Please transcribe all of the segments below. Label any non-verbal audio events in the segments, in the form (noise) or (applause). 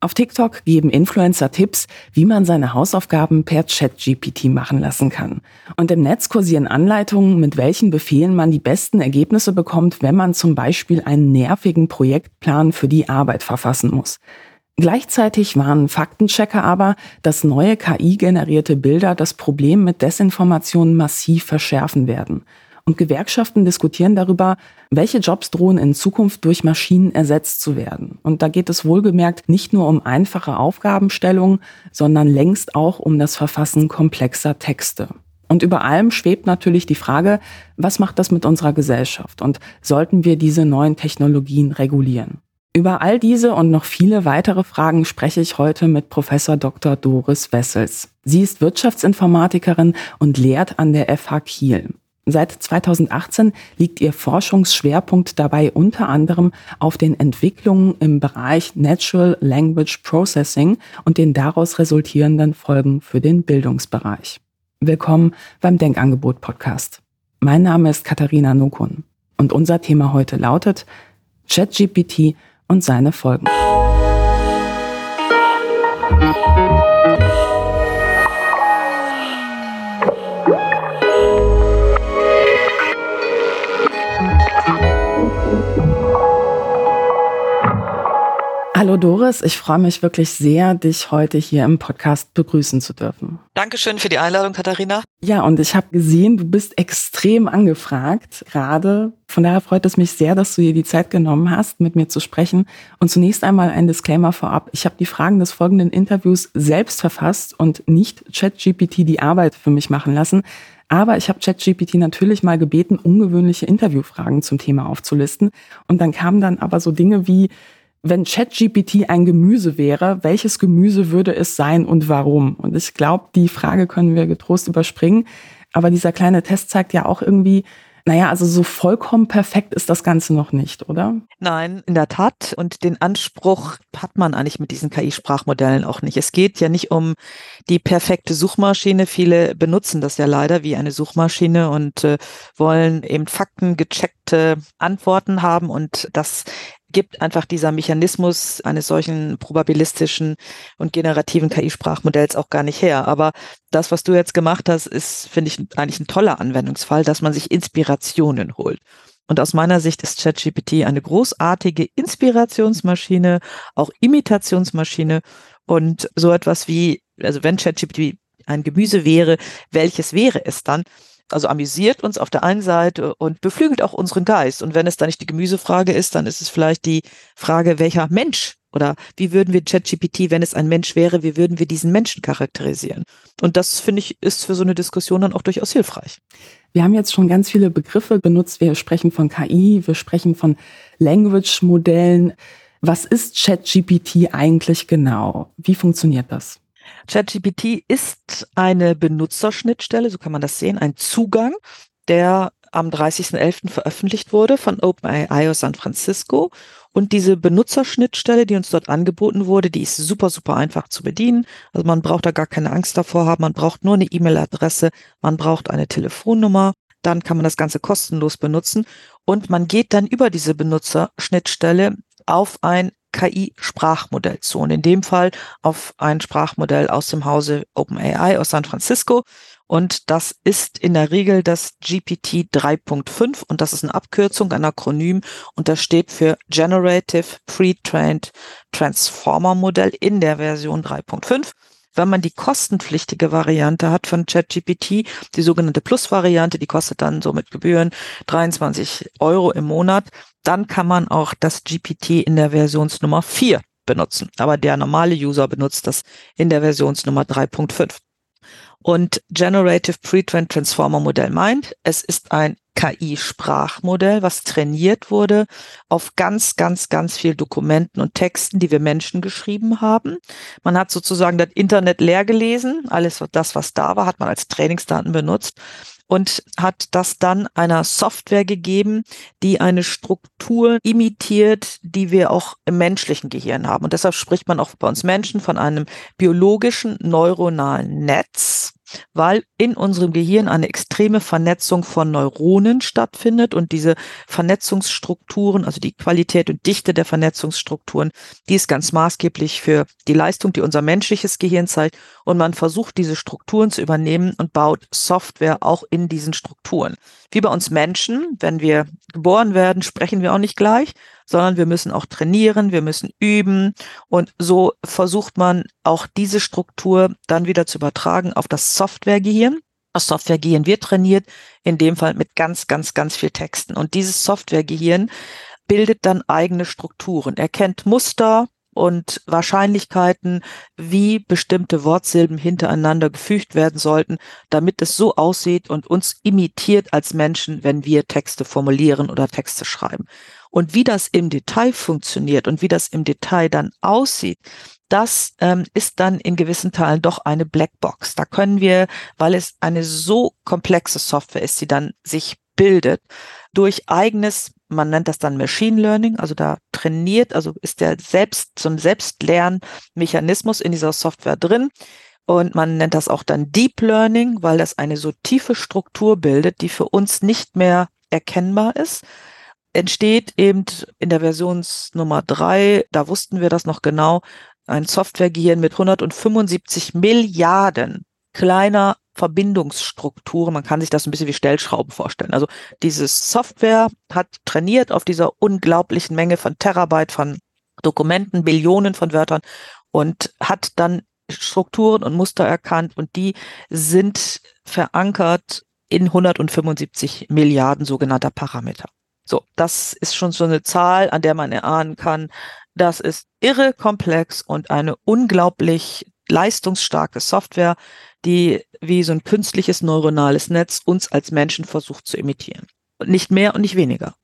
Auf TikTok geben Influencer Tipps, wie man seine Hausaufgaben per ChatGPT machen lassen kann. Und im Netz kursieren Anleitungen, mit welchen Befehlen man die besten Ergebnisse bekommt, wenn man zum Beispiel einen nervigen Projektplan für die Arbeit verfassen muss. Gleichzeitig warnen Faktenchecker aber, dass neue KI-generierte Bilder das Problem mit Desinformationen massiv verschärfen werden. Und Gewerkschaften diskutieren darüber, welche Jobs drohen in Zukunft durch Maschinen ersetzt zu werden. Und da geht es wohlgemerkt nicht nur um einfache Aufgabenstellungen, sondern längst auch um das Verfassen komplexer Texte. Und über allem schwebt natürlich die Frage, was macht das mit unserer Gesellschaft und sollten wir diese neuen Technologien regulieren? Über all diese und noch viele weitere Fragen spreche ich heute mit Professor Dr. Doris Wessels. Sie ist Wirtschaftsinformatikerin und lehrt an der FH Kiel. Seit 2018 liegt ihr Forschungsschwerpunkt dabei unter anderem auf den Entwicklungen im Bereich Natural Language Processing und den daraus resultierenden Folgen für den Bildungsbereich. Willkommen beim Denkangebot Podcast. Mein Name ist Katharina Nukun und unser Thema heute lautet ChatGPT und seine Folgen. Doris, ich freue mich wirklich sehr, dich heute hier im Podcast begrüßen zu dürfen. Dankeschön für die Einladung, Katharina. Ja, und ich habe gesehen, du bist extrem angefragt gerade. Von daher freut es mich sehr, dass du dir die Zeit genommen hast, mit mir zu sprechen. Und zunächst einmal ein Disclaimer vorab. Ich habe die Fragen des folgenden Interviews selbst verfasst und nicht ChatGPT die Arbeit für mich machen lassen. Aber ich habe ChatGPT natürlich mal gebeten, ungewöhnliche Interviewfragen zum Thema aufzulisten. Und dann kamen dann aber so Dinge wie, wenn ChatGPT ein Gemüse wäre, welches Gemüse würde es sein und warum? Und ich glaube, die Frage können wir getrost überspringen. Aber dieser kleine Test zeigt ja auch irgendwie, naja, also so vollkommen perfekt ist das Ganze noch nicht, oder? Nein, in der Tat. Und den Anspruch hat man eigentlich mit diesen KI-Sprachmodellen auch nicht. Es geht ja nicht um die perfekte Suchmaschine. Viele benutzen das ja leider wie eine Suchmaschine und äh, wollen eben faktengecheckte Antworten haben. Und das gibt einfach dieser Mechanismus eines solchen probabilistischen und generativen KI-Sprachmodells auch gar nicht her. Aber das, was du jetzt gemacht hast, ist, finde ich, eigentlich ein toller Anwendungsfall, dass man sich Inspirationen holt. Und aus meiner Sicht ist ChatGPT eine großartige Inspirationsmaschine, auch Imitationsmaschine und so etwas wie, also wenn ChatGPT ein Gemüse wäre, welches wäre es dann? Also amüsiert uns auf der einen Seite und beflügelt auch unseren Geist. Und wenn es dann nicht die Gemüsefrage ist, dann ist es vielleicht die Frage, welcher Mensch oder wie würden wir ChatGPT, wenn es ein Mensch wäre, wie würden wir diesen Menschen charakterisieren? Und das finde ich ist für so eine Diskussion dann auch durchaus hilfreich. Wir haben jetzt schon ganz viele Begriffe benutzt. Wir sprechen von KI, wir sprechen von Language-Modellen. Was ist ChatGPT eigentlich genau? Wie funktioniert das? ChatGPT ist eine Benutzerschnittstelle, so kann man das sehen, ein Zugang, der am 30.11. veröffentlicht wurde von OpenAI aus San Francisco. Und diese Benutzerschnittstelle, die uns dort angeboten wurde, die ist super, super einfach zu bedienen. Also man braucht da gar keine Angst davor haben. Man braucht nur eine E-Mail-Adresse, man braucht eine Telefonnummer. Dann kann man das Ganze kostenlos benutzen. Und man geht dann über diese Benutzerschnittstelle auf ein KI-Sprachmodell zu. Und in dem Fall auf ein Sprachmodell aus dem Hause OpenAI aus San Francisco. Und das ist in der Regel das GPT 3.5 und das ist eine Abkürzung, ein Akronym. Und das steht für Generative Pre-Trained Transformer Modell in der Version 3.5 wenn man die kostenpflichtige Variante hat von ChatGPT, die sogenannte Plus-Variante, die kostet dann so mit Gebühren 23 Euro im Monat, dann kann man auch das GPT in der Versionsnummer 4 benutzen. Aber der normale User benutzt das in der Versionsnummer 3.5. Und Generative Pre-Trained Transformer Modell meint, es ist ein KI-Sprachmodell, was trainiert wurde auf ganz, ganz, ganz viel Dokumenten und Texten, die wir Menschen geschrieben haben. Man hat sozusagen das Internet leer gelesen. Alles das, was da war, hat man als Trainingsdaten benutzt und hat das dann einer Software gegeben, die eine Struktur imitiert, die wir auch im menschlichen Gehirn haben. Und deshalb spricht man auch bei uns Menschen von einem biologischen neuronalen Netz. Weil in unserem Gehirn eine extreme Vernetzung von Neuronen stattfindet und diese Vernetzungsstrukturen, also die Qualität und Dichte der Vernetzungsstrukturen, die ist ganz maßgeblich für die Leistung, die unser menschliches Gehirn zeigt. Und man versucht, diese Strukturen zu übernehmen und baut Software auch in diesen Strukturen. Wie bei uns Menschen, wenn wir geboren werden, sprechen wir auch nicht gleich, sondern wir müssen auch trainieren, wir müssen üben und so versucht man auch diese Struktur dann wieder zu übertragen auf das Softwaregehirn. Das Softwaregehirn wird trainiert, in dem Fall mit ganz, ganz, ganz viel Texten. Und dieses Softwaregehirn bildet dann eigene Strukturen, erkennt Muster, und Wahrscheinlichkeiten, wie bestimmte Wortsilben hintereinander gefügt werden sollten, damit es so aussieht und uns imitiert als Menschen, wenn wir Texte formulieren oder Texte schreiben. Und wie das im Detail funktioniert und wie das im Detail dann aussieht, das ähm, ist dann in gewissen Teilen doch eine Blackbox. Da können wir, weil es eine so komplexe Software ist, die dann sich bildet, durch eigenes, man nennt das dann Machine Learning, also da trainiert, also ist der selbst, so Selbstlernmechanismus in dieser Software drin. Und man nennt das auch dann Deep Learning, weil das eine so tiefe Struktur bildet, die für uns nicht mehr erkennbar ist entsteht eben in der Versionsnummer drei, da wussten wir das noch genau, ein Softwaregehirn mit 175 Milliarden kleiner Verbindungsstrukturen. Man kann sich das ein bisschen wie Stellschrauben vorstellen. Also dieses Software hat trainiert auf dieser unglaublichen Menge von Terabyte von Dokumenten, Billionen von Wörtern und hat dann Strukturen und Muster erkannt und die sind verankert in 175 Milliarden sogenannter Parameter. So, das ist schon so eine Zahl, an der man erahnen kann, das ist irre komplex und eine unglaublich leistungsstarke Software, die wie so ein künstliches neuronales Netz uns als Menschen versucht zu imitieren. Und nicht mehr und nicht weniger.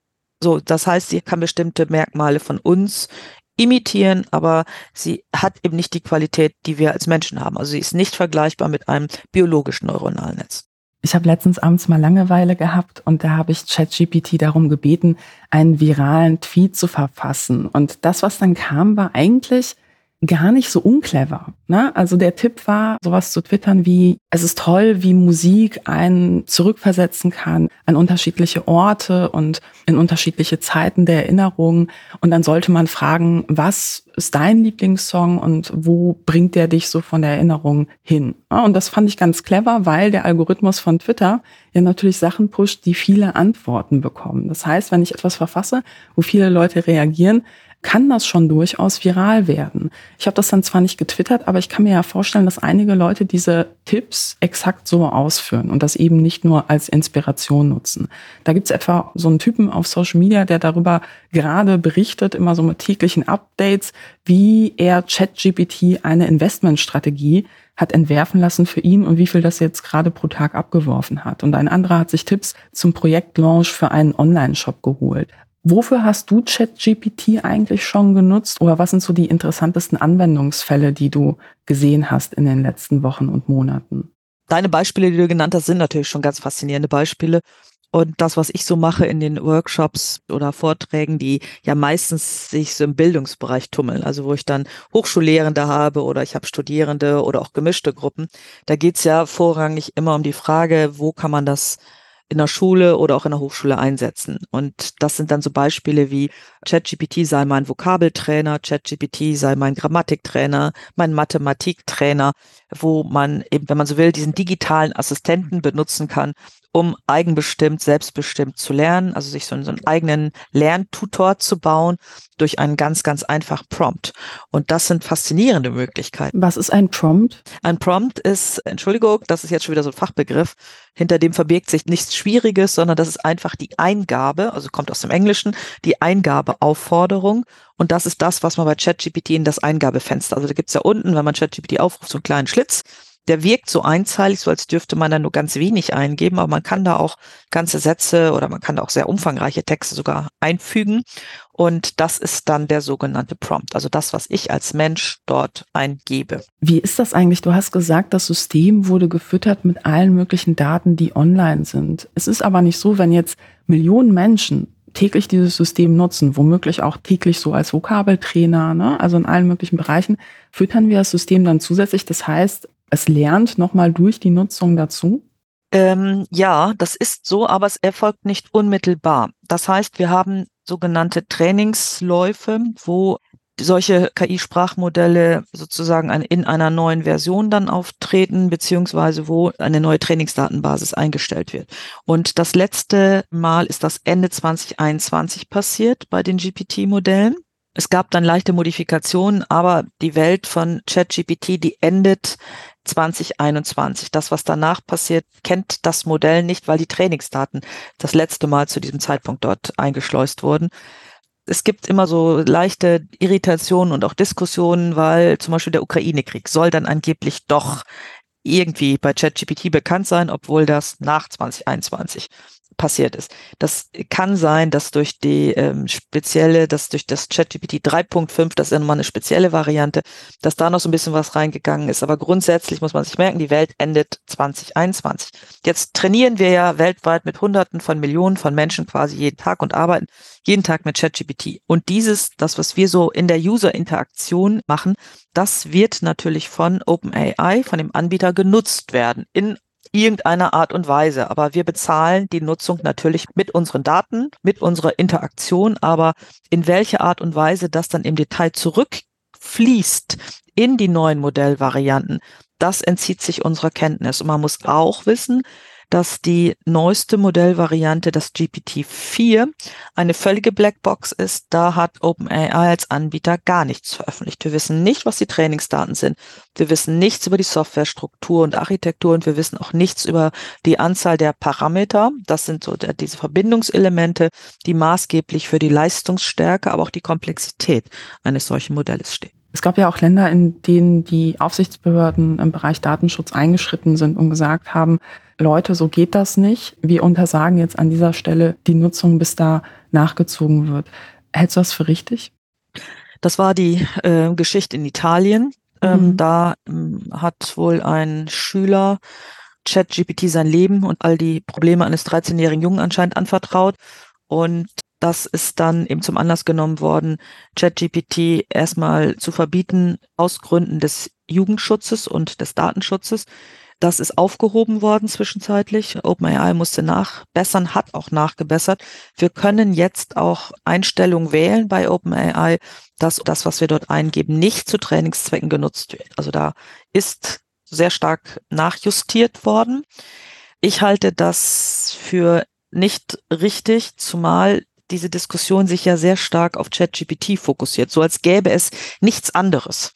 So, das heißt, sie kann bestimmte Merkmale von uns imitieren, aber sie hat eben nicht die Qualität, die wir als Menschen haben. Also sie ist nicht vergleichbar mit einem biologischen neuronalen Netz. Ich habe letztens abends mal Langeweile gehabt und da habe ich ChatGPT darum gebeten, einen viralen Tweet zu verfassen. Und das, was dann kam, war eigentlich gar nicht so unclever. Ne? Also der Tipp war, sowas zu twittern wie, es ist toll, wie Musik einen zurückversetzen kann an unterschiedliche Orte und in unterschiedliche Zeiten der Erinnerung. Und dann sollte man fragen, was ist dein Lieblingssong und wo bringt der dich so von der Erinnerung hin? Und das fand ich ganz clever, weil der Algorithmus von Twitter ja natürlich Sachen pusht, die viele Antworten bekommen. Das heißt, wenn ich etwas verfasse, wo viele Leute reagieren, kann das schon durchaus viral werden. Ich habe das dann zwar nicht getwittert, aber ich kann mir ja vorstellen, dass einige Leute diese Tipps exakt so ausführen und das eben nicht nur als Inspiration nutzen. Da gibt's etwa so einen Typen auf Social Media, der darüber gerade berichtet, immer so mit täglichen Updates, wie er ChatGPT eine Investmentstrategie hat entwerfen lassen für ihn und wie viel das jetzt gerade pro Tag abgeworfen hat. Und ein anderer hat sich Tipps zum Projektlaunch für einen Online-Shop geholt. Wofür hast du ChatGPT eigentlich schon genutzt oder was sind so die interessantesten Anwendungsfälle, die du gesehen hast in den letzten Wochen und Monaten? Deine Beispiele, die du genannt hast, sind natürlich schon ganz faszinierende Beispiele. Und das, was ich so mache in den Workshops oder Vorträgen, die ja meistens sich so im Bildungsbereich tummeln, also wo ich dann Hochschullehrende habe oder ich habe Studierende oder auch gemischte Gruppen, da geht's ja vorrangig immer um die Frage, wo kann man das in der Schule oder auch in der Hochschule einsetzen. Und das sind dann so Beispiele wie ChatGPT sei mein Vokabeltrainer, ChatGPT sei mein Grammatiktrainer, mein Mathematiktrainer, wo man eben, wenn man so will, diesen digitalen Assistenten benutzen kann, um eigenbestimmt, selbstbestimmt zu lernen, also sich so, so einen eigenen Lerntutor zu bauen durch einen ganz, ganz einfachen Prompt. Und das sind faszinierende Möglichkeiten. Was ist ein Prompt? Ein Prompt ist, Entschuldigung, das ist jetzt schon wieder so ein Fachbegriff, hinter dem verbirgt sich nichts Schwieriges, sondern das ist einfach die Eingabe, also kommt aus dem Englischen, die Eingabeaufforderung. Und das ist das, was man bei ChatGPT in das Eingabefenster, also da gibt's ja unten, wenn man ChatGPT aufruft, so einen kleinen Schlitz der wirkt so einzeilig, so als dürfte man da nur ganz wenig eingeben, aber man kann da auch ganze Sätze oder man kann da auch sehr umfangreiche Texte sogar einfügen. Und das ist dann der sogenannte Prompt, also das, was ich als Mensch dort eingebe. Wie ist das eigentlich? Du hast gesagt, das System wurde gefüttert mit allen möglichen Daten, die online sind. Es ist aber nicht so, wenn jetzt Millionen Menschen täglich dieses System nutzen, womöglich auch täglich so als Vokabeltrainer, ne? also in allen möglichen Bereichen, füttern wir das System dann zusätzlich. Das heißt, es lernt nochmal durch die Nutzung dazu? Ähm, ja, das ist so, aber es erfolgt nicht unmittelbar. Das heißt, wir haben sogenannte Trainingsläufe, wo solche KI-Sprachmodelle sozusagen in einer neuen Version dann auftreten, beziehungsweise wo eine neue Trainingsdatenbasis eingestellt wird. Und das letzte Mal ist das Ende 2021 passiert bei den GPT-Modellen. Es gab dann leichte Modifikationen, aber die Welt von ChatGPT, die endet 2021. Das, was danach passiert, kennt das Modell nicht, weil die Trainingsdaten das letzte Mal zu diesem Zeitpunkt dort eingeschleust wurden es gibt immer so leichte Irritationen und auch Diskussionen, weil zum Beispiel der Ukraine-Krieg soll dann angeblich doch irgendwie bei ChatGPT bekannt sein, obwohl das nach 2021 passiert ist. Das kann sein, dass durch die ähm, spezielle, dass durch das ChatGPT 3.5, das ist ja nochmal eine spezielle Variante, dass da noch so ein bisschen was reingegangen ist. Aber grundsätzlich muss man sich merken, die Welt endet 2021. Jetzt trainieren wir ja weltweit mit Hunderten von Millionen von Menschen quasi jeden Tag und arbeiten jeden Tag mit ChatGPT. Und dieses, das, was wir so in der User-Interaktion machen, das wird natürlich von OpenAI, von dem Anbieter genutzt werden in irgendeiner Art und Weise. Aber wir bezahlen die Nutzung natürlich mit unseren Daten, mit unserer Interaktion. Aber in welche Art und Weise das dann im Detail zurückfließt in die neuen Modellvarianten, das entzieht sich unserer Kenntnis. Und man muss auch wissen, dass die neueste Modellvariante, das GPT-4, eine völlige Blackbox ist. Da hat OpenAI als Anbieter gar nichts veröffentlicht. Wir wissen nicht, was die Trainingsdaten sind. Wir wissen nichts über die Softwarestruktur und Architektur und wir wissen auch nichts über die Anzahl der Parameter. Das sind so der, diese Verbindungselemente, die maßgeblich für die Leistungsstärke, aber auch die Komplexität eines solchen Modells stehen. Es gab ja auch Länder, in denen die Aufsichtsbehörden im Bereich Datenschutz eingeschritten sind und gesagt haben, Leute, so geht das nicht. Wir untersagen jetzt an dieser Stelle die Nutzung, bis da nachgezogen wird. Hältst du das für richtig? Das war die äh, Geschichte in Italien. Ähm, mhm. da ähm, hat wohl ein Schüler ChatGPT sein Leben und all die Probleme eines 13-jährigen Jungen anscheinend anvertraut. Und das ist dann eben zum Anlass genommen worden, ChatGPT erstmal zu verbieten aus Gründen des Jugendschutzes und des Datenschutzes. Das ist aufgehoben worden zwischenzeitlich. OpenAI musste nachbessern, hat auch nachgebessert. Wir können jetzt auch Einstellungen wählen bei OpenAI, dass das, was wir dort eingeben, nicht zu Trainingszwecken genutzt wird. Also da ist sehr stark nachjustiert worden. Ich halte das für nicht richtig, zumal diese Diskussion sich ja sehr stark auf ChatGPT fokussiert, so als gäbe es nichts anderes.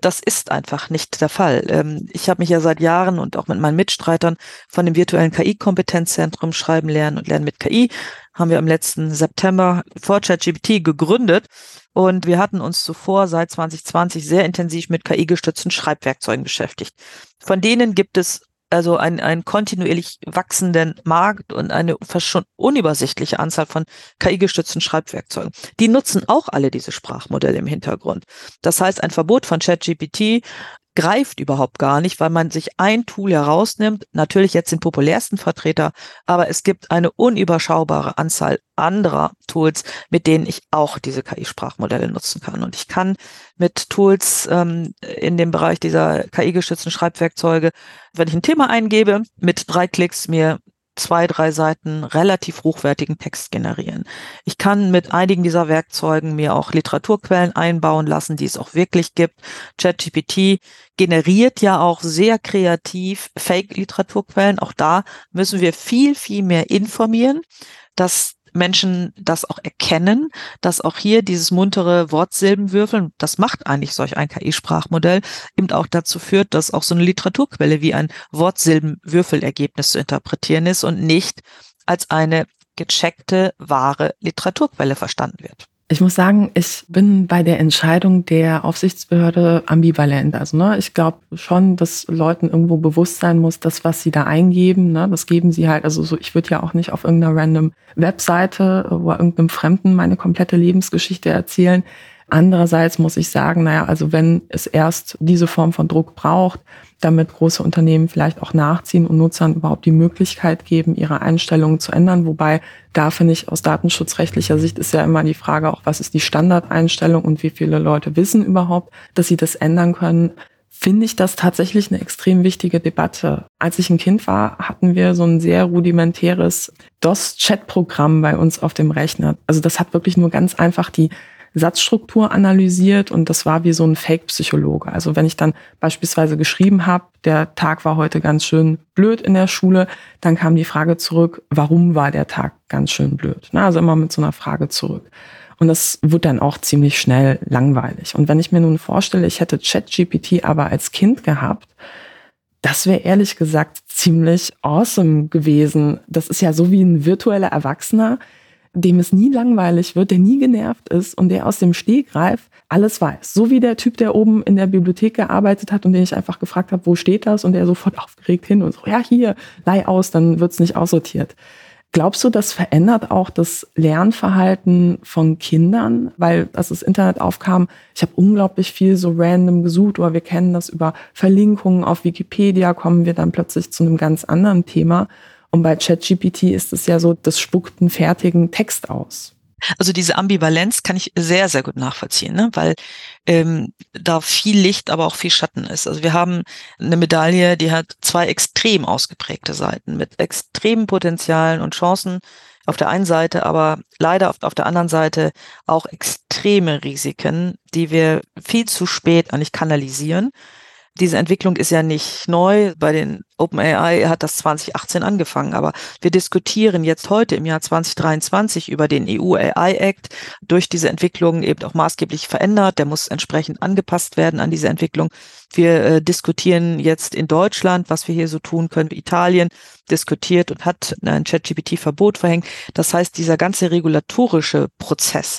Das ist einfach nicht der Fall. Ähm, ich habe mich ja seit Jahren und auch mit meinen Mitstreitern von dem virtuellen KI-Kompetenzzentrum Schreiben lernen und Lernen mit KI haben wir im letzten September vor ChatGPT gegründet und wir hatten uns zuvor seit 2020 sehr intensiv mit KI-gestützten Schreibwerkzeugen beschäftigt. Von denen gibt es also einen, einen kontinuierlich wachsenden Markt und eine fast schon unübersichtliche Anzahl von KI-gestützten Schreibwerkzeugen. Die nutzen auch alle diese Sprachmodelle im Hintergrund. Das heißt, ein Verbot von ChatGPT greift überhaupt gar nicht, weil man sich ein Tool herausnimmt, natürlich jetzt den populärsten Vertreter, aber es gibt eine unüberschaubare Anzahl anderer Tools, mit denen ich auch diese KI-Sprachmodelle nutzen kann. Und ich kann mit Tools ähm, in dem Bereich dieser KI-gestützten Schreibwerkzeuge, wenn ich ein Thema eingebe, mit drei Klicks mir zwei, drei Seiten relativ hochwertigen Text generieren. Ich kann mit einigen dieser Werkzeugen mir auch Literaturquellen einbauen lassen, die es auch wirklich gibt. ChatGPT generiert ja auch sehr kreativ Fake-Literaturquellen. Auch da müssen wir viel, viel mehr informieren, dass Menschen das auch erkennen, dass auch hier dieses muntere Wortsilbenwürfeln, das macht eigentlich solch ein KI-Sprachmodell, eben auch dazu führt, dass auch so eine Literaturquelle wie ein Wortsilbenwürfelergebnis zu interpretieren ist und nicht als eine gecheckte, wahre Literaturquelle verstanden wird. Ich muss sagen, ich bin bei der Entscheidung der Aufsichtsbehörde ambivalent. Also ne, ich glaube schon, dass Leuten irgendwo bewusst sein muss, dass was sie da eingeben, ne, das geben sie halt. Also so, ich würde ja auch nicht auf irgendeiner random Webseite oder irgendeinem Fremden meine komplette Lebensgeschichte erzählen. Andererseits muss ich sagen, naja, also wenn es erst diese Form von Druck braucht, damit große Unternehmen vielleicht auch nachziehen und Nutzern überhaupt die Möglichkeit geben, ihre Einstellungen zu ändern. Wobei da finde ich aus datenschutzrechtlicher Sicht ist ja immer die Frage auch, was ist die Standardeinstellung und wie viele Leute wissen überhaupt, dass sie das ändern können. finde ich das tatsächlich eine extrem wichtige Debatte. Als ich ein Kind war, hatten wir so ein sehr rudimentäres DOS-Chat-Programm bei uns auf dem Rechner. Also das hat wirklich nur ganz einfach die Satzstruktur analysiert und das war wie so ein Fake-Psychologe. Also wenn ich dann beispielsweise geschrieben habe, der Tag war heute ganz schön blöd in der Schule, dann kam die Frage zurück, warum war der Tag ganz schön blöd? Na, also immer mit so einer Frage zurück. Und das wird dann auch ziemlich schnell langweilig. Und wenn ich mir nun vorstelle, ich hätte ChatGPT aber als Kind gehabt, das wäre ehrlich gesagt ziemlich awesome gewesen. Das ist ja so wie ein virtueller Erwachsener, dem es nie langweilig wird, der nie genervt ist und der aus dem Stegreif alles weiß. So wie der Typ, der oben in der Bibliothek gearbeitet hat und den ich einfach gefragt habe, wo steht das? Und der sofort aufgeregt hin und so, ja, hier, leih aus, dann wird's nicht aussortiert. Glaubst du, das verändert auch das Lernverhalten von Kindern? Weil als das Internet aufkam, ich habe unglaublich viel so random gesucht oder wir kennen das über Verlinkungen auf Wikipedia, kommen wir dann plötzlich zu einem ganz anderen Thema. Und bei ChatGPT ist es ja so, das spuckt einen fertigen Text aus. Also diese Ambivalenz kann ich sehr, sehr gut nachvollziehen, ne? weil ähm, da viel Licht, aber auch viel Schatten ist. Also wir haben eine Medaille, die hat zwei extrem ausgeprägte Seiten mit extremen Potenzialen und Chancen auf der einen Seite, aber leider auf, auf der anderen Seite auch extreme Risiken, die wir viel zu spät eigentlich kanalisieren. Diese Entwicklung ist ja nicht neu. Bei den OpenAI hat das 2018 angefangen, aber wir diskutieren jetzt heute im Jahr 2023 über den EU AI Act, durch diese Entwicklung eben auch maßgeblich verändert. Der muss entsprechend angepasst werden an diese Entwicklung. Wir äh, diskutieren jetzt in Deutschland, was wir hier so tun können. Italien diskutiert und hat ein ChatGPT-Verbot verhängt. Das heißt, dieser ganze regulatorische Prozess,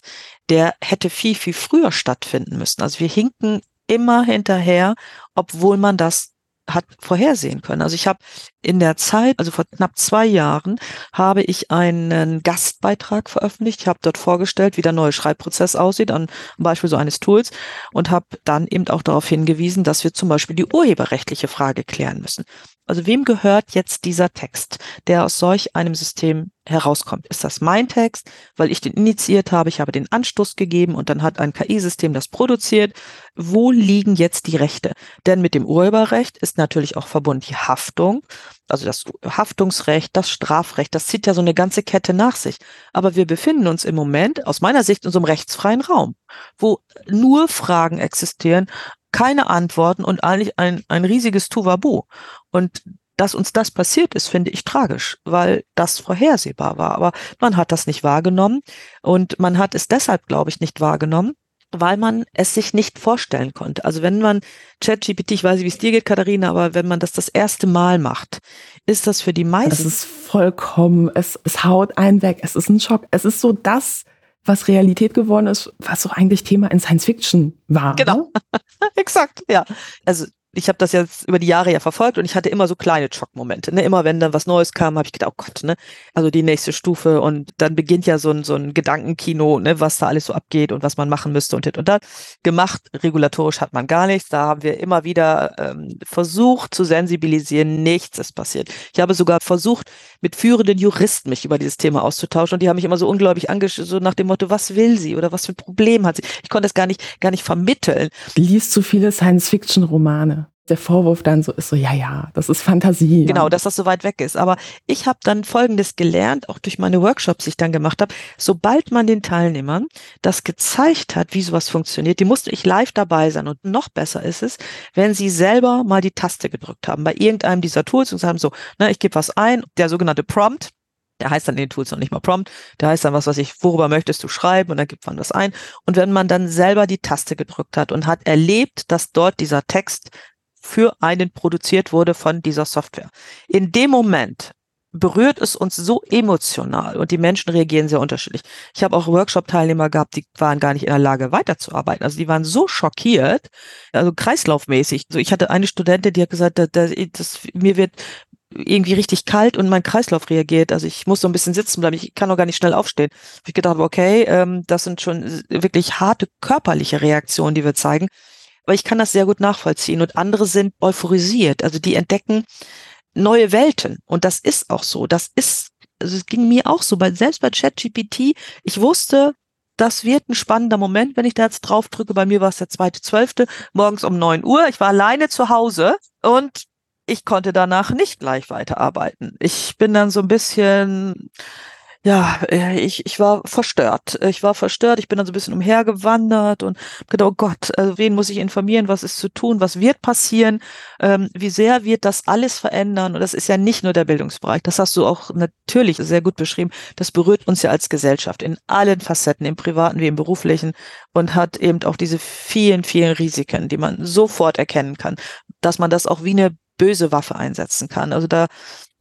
der hätte viel, viel früher stattfinden müssen. Also wir hinken immer hinterher, obwohl man das hat vorhersehen können. Also ich habe in der Zeit, also vor knapp zwei Jahren, habe ich einen Gastbeitrag veröffentlicht. Ich habe dort vorgestellt, wie der neue Schreibprozess aussieht, an Beispiel so eines Tools und habe dann eben auch darauf hingewiesen, dass wir zum Beispiel die urheberrechtliche Frage klären müssen. Also wem gehört jetzt dieser Text, der aus solch einem System herauskommt? Ist das mein Text, weil ich den initiiert habe, ich habe den Anstoß gegeben und dann hat ein KI-System das produziert? Wo liegen jetzt die Rechte? Denn mit dem Urheberrecht ist natürlich auch verbunden die Haftung, also das Haftungsrecht, das Strafrecht, das zieht ja so eine ganze Kette nach sich. Aber wir befinden uns im Moment aus meiner Sicht in so einem rechtsfreien Raum, wo nur Fragen existieren, keine Antworten und eigentlich ein, ein riesiges Tuvabu. Und dass uns das passiert ist, finde ich tragisch, weil das vorhersehbar war. Aber man hat das nicht wahrgenommen und man hat es deshalb, glaube ich, nicht wahrgenommen, weil man es sich nicht vorstellen konnte. Also wenn man ChatGPT, ich weiß nicht, wie es dir geht, Katharina, aber wenn man das das erste Mal macht, ist das für die meisten. Es ist vollkommen, es, es haut einen weg, es ist ein Schock. Es ist so das, was Realität geworden ist, was so eigentlich Thema in Science Fiction war. Genau, ne? (laughs) exakt, ja. Also ich habe das jetzt über die Jahre ja verfolgt und ich hatte immer so kleine Schockmomente. Ne? Immer wenn dann was Neues kam, habe ich gedacht, oh Gott, ne? Also die nächste Stufe und dann beginnt ja so ein, so ein Gedankenkino, ne, was da alles so abgeht und was man machen müsste und und da. Gemacht, regulatorisch hat man gar nichts. Da haben wir immer wieder ähm, versucht zu sensibilisieren, nichts ist passiert. Ich habe sogar versucht, mit führenden Juristen mich über dieses Thema auszutauschen und die haben mich immer so unglaublich angeschaut, so nach dem Motto, was will sie oder was für ein Problem hat sie? Ich konnte es gar nicht, gar nicht vermitteln. Liest zu viele Science-Fiction-Romane der Vorwurf dann so ist so, ja, ja, das ist Fantasie. Genau, dass das so weit weg ist. Aber ich habe dann Folgendes gelernt, auch durch meine Workshops, die ich dann gemacht habe. Sobald man den Teilnehmern das gezeigt hat, wie sowas funktioniert, die musste ich live dabei sein. Und noch besser ist es, wenn sie selber mal die Taste gedrückt haben bei irgendeinem dieser Tools und sagen so, na, ich gebe was ein, der sogenannte Prompt, der heißt dann in den Tools noch nicht mal Prompt. Der heißt dann was, was ich, worüber möchtest du schreiben? Und dann gibt man das ein. Und wenn man dann selber die Taste gedrückt hat und hat erlebt, dass dort dieser Text für einen produziert wurde von dieser Software. In dem Moment berührt es uns so emotional und die Menschen reagieren sehr unterschiedlich. Ich habe auch Workshop-Teilnehmer gehabt, die waren gar nicht in der Lage weiterzuarbeiten. Also die waren so schockiert, also kreislaufmäßig. Also ich hatte eine Studentin, die hat gesagt, dass, dass mir wird irgendwie richtig kalt und mein Kreislauf reagiert. Also ich muss so ein bisschen sitzen bleiben. Ich kann auch gar nicht schnell aufstehen. Ich gedacht, okay, ähm, das sind schon wirklich harte körperliche Reaktionen, die wir zeigen. Aber ich kann das sehr gut nachvollziehen. Und andere sind euphorisiert. Also die entdecken neue Welten. Und das ist auch so. Das ist, also es ging mir auch so. Bei, selbst bei ChatGPT, ich wusste, das wird ein spannender Moment, wenn ich da jetzt drauf drücke. Bei mir war es der zweite zwölfte, morgens um neun Uhr. Ich war alleine zu Hause und ich konnte danach nicht gleich weiterarbeiten. Ich bin dann so ein bisschen ja, äh, ich, ich war verstört. Ich war verstört. Ich bin dann so ein bisschen umhergewandert und gedacht, oh Gott, also wen muss ich informieren? Was ist zu tun? Was wird passieren? Ähm, wie sehr wird das alles verändern? Und das ist ja nicht nur der Bildungsbereich. Das hast du auch natürlich sehr gut beschrieben. Das berührt uns ja als Gesellschaft in allen Facetten, im privaten wie im beruflichen und hat eben auch diese vielen, vielen Risiken, die man sofort erkennen kann, dass man das auch wie eine böse Waffe einsetzen kann. Also da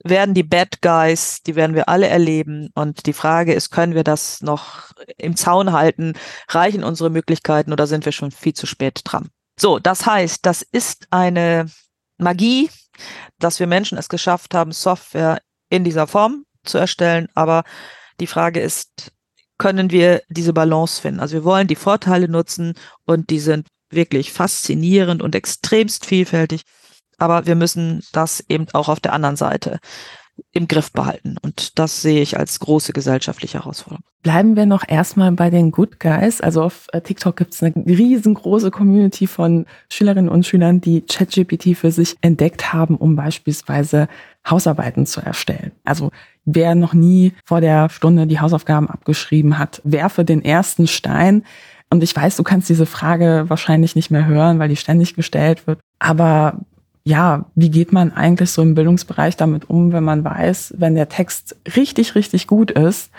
werden die Bad Guys, die werden wir alle erleben. Und die Frage ist, können wir das noch im Zaun halten? Reichen unsere Möglichkeiten oder sind wir schon viel zu spät dran? So, das heißt, das ist eine Magie, dass wir Menschen es geschafft haben, Software in dieser Form zu erstellen. Aber die Frage ist, können wir diese Balance finden? Also wir wollen die Vorteile nutzen und die sind wirklich faszinierend und extremst vielfältig aber wir müssen das eben auch auf der anderen Seite im Griff behalten. Und das sehe ich als große gesellschaftliche Herausforderung. Bleiben wir noch erstmal bei den Good Guys. Also auf äh, TikTok gibt es eine riesengroße Community von Schülerinnen und Schülern, die ChatGPT für sich entdeckt haben, um beispielsweise Hausarbeiten zu erstellen. Also wer noch nie vor der Stunde die Hausaufgaben abgeschrieben hat, werfe den ersten Stein. Und ich weiß, du kannst diese Frage wahrscheinlich nicht mehr hören, weil die ständig gestellt wird. Aber ja, wie geht man eigentlich so im Bildungsbereich damit um, wenn man weiß, wenn der Text richtig, richtig gut ist,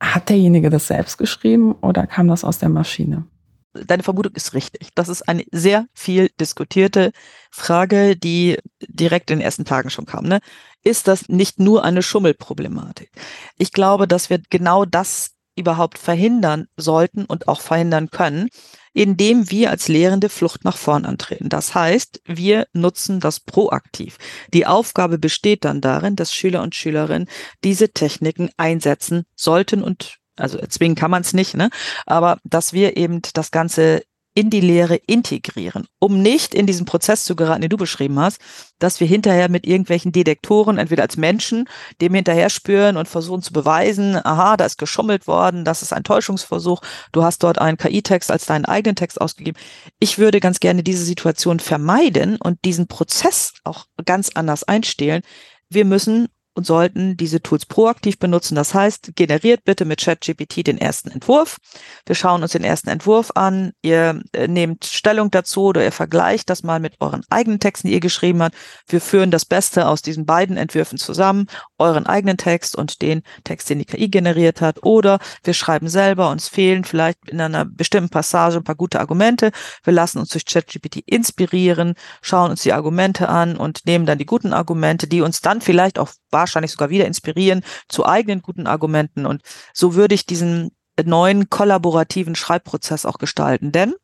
hat derjenige das selbst geschrieben oder kam das aus der Maschine? Deine Vermutung ist richtig. Das ist eine sehr viel diskutierte Frage, die direkt in den ersten Tagen schon kam. Ne? Ist das nicht nur eine Schummelproblematik? Ich glaube, dass wir genau das überhaupt verhindern sollten und auch verhindern können, indem wir als Lehrende Flucht nach vorn antreten. Das heißt, wir nutzen das proaktiv. Die Aufgabe besteht dann darin, dass Schüler und Schülerinnen diese Techniken einsetzen sollten und also zwingen kann man es nicht, ne? aber dass wir eben das Ganze in die Lehre integrieren, um nicht in diesen Prozess zu geraten, den du beschrieben hast, dass wir hinterher mit irgendwelchen Detektoren, entweder als Menschen, dem hinterher spüren und versuchen zu beweisen, aha, da ist geschummelt worden, das ist ein Täuschungsversuch, du hast dort einen KI-Text als deinen eigenen Text ausgegeben. Ich würde ganz gerne diese Situation vermeiden und diesen Prozess auch ganz anders einstellen. Wir müssen und sollten diese Tools proaktiv benutzen. Das heißt, generiert bitte mit ChatGPT den ersten Entwurf. Wir schauen uns den ersten Entwurf an. Ihr äh, nehmt Stellung dazu oder ihr vergleicht das mal mit euren eigenen Texten, die ihr geschrieben habt. Wir führen das Beste aus diesen beiden Entwürfen zusammen, euren eigenen Text und den Text, den die KI generiert hat. Oder wir schreiben selber, uns fehlen vielleicht in einer bestimmten Passage ein paar gute Argumente. Wir lassen uns durch ChatGPT inspirieren, schauen uns die Argumente an und nehmen dann die guten Argumente, die uns dann vielleicht auch wahrscheinlich sogar wieder inspirieren zu eigenen guten Argumenten. Und so würde ich diesen neuen kollaborativen Schreibprozess auch gestalten. Denn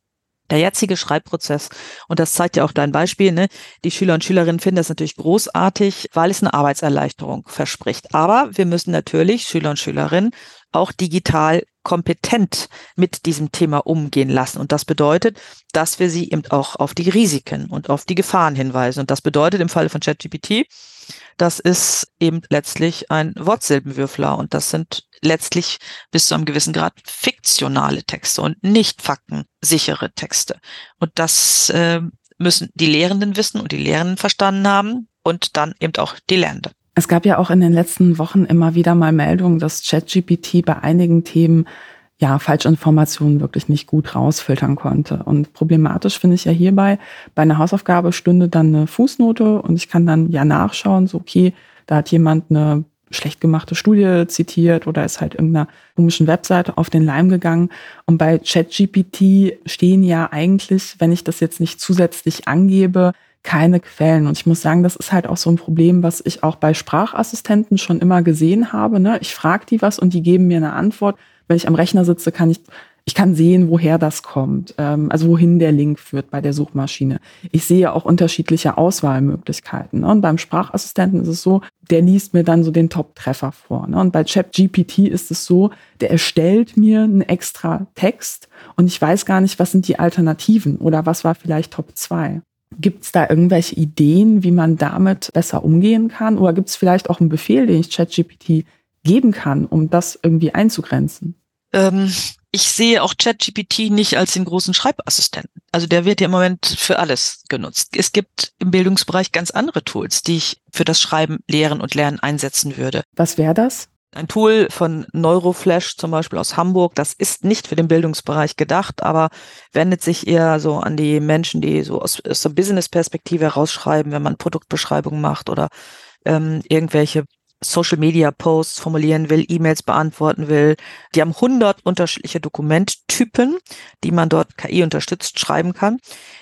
der jetzige Schreibprozess, und das zeigt ja auch dein Beispiel, ne, die Schüler und Schülerinnen finden das natürlich großartig, weil es eine Arbeitserleichterung verspricht. Aber wir müssen natürlich Schüler und Schülerinnen auch digital kompetent mit diesem Thema umgehen lassen. Und das bedeutet, dass wir sie eben auch auf die Risiken und auf die Gefahren hinweisen. Und das bedeutet im Falle von ChatGPT, das ist eben letztlich ein Wortsilbenwürfler und das sind letztlich bis zu einem gewissen Grad fiktionale Texte und nicht faktensichere Texte. Und das äh, müssen die Lehrenden wissen und die Lehrenden verstanden haben und dann eben auch die Lernenden. Es gab ja auch in den letzten Wochen immer wieder mal Meldungen, dass ChatGPT bei einigen Themen ja, Falschinformationen wirklich nicht gut rausfiltern konnte. Und problematisch finde ich ja hierbei, bei einer Hausaufgabe stünde dann eine Fußnote und ich kann dann ja nachschauen, so okay, da hat jemand eine schlecht gemachte Studie zitiert oder ist halt irgendeiner komischen Webseite auf den Leim gegangen. Und bei ChatGPT stehen ja eigentlich, wenn ich das jetzt nicht zusätzlich angebe, keine Quellen. Und ich muss sagen, das ist halt auch so ein Problem, was ich auch bei Sprachassistenten schon immer gesehen habe. Ne? Ich frage die was und die geben mir eine Antwort wenn ich am Rechner sitze, kann ich, ich kann sehen, woher das kommt, ähm, also wohin der Link führt bei der Suchmaschine. Ich sehe auch unterschiedliche Auswahlmöglichkeiten. Ne? Und beim Sprachassistenten ist es so, der liest mir dann so den Top-Treffer vor. Ne? Und bei ChatGPT ist es so, der erstellt mir einen extra Text und ich weiß gar nicht, was sind die Alternativen oder was war vielleicht Top 2. Gibt es da irgendwelche Ideen, wie man damit besser umgehen kann? Oder gibt es vielleicht auch einen Befehl, den ich ChatGPT geben kann, um das irgendwie einzugrenzen? Ähm, ich sehe auch ChatGPT nicht als den großen Schreibassistenten. Also der wird ja im Moment für alles genutzt. Es gibt im Bildungsbereich ganz andere Tools, die ich für das Schreiben, Lehren und Lernen einsetzen würde. Was wäre das? Ein Tool von Neuroflash zum Beispiel aus Hamburg, das ist nicht für den Bildungsbereich gedacht, aber wendet sich eher so an die Menschen, die so aus, aus der Business-Perspektive herausschreiben, wenn man Produktbeschreibungen macht oder ähm, irgendwelche Social Media Posts formulieren will, E-Mails beantworten will. Die haben 100 unterschiedliche Dokumenttypen, die man dort KI unterstützt schreiben kann,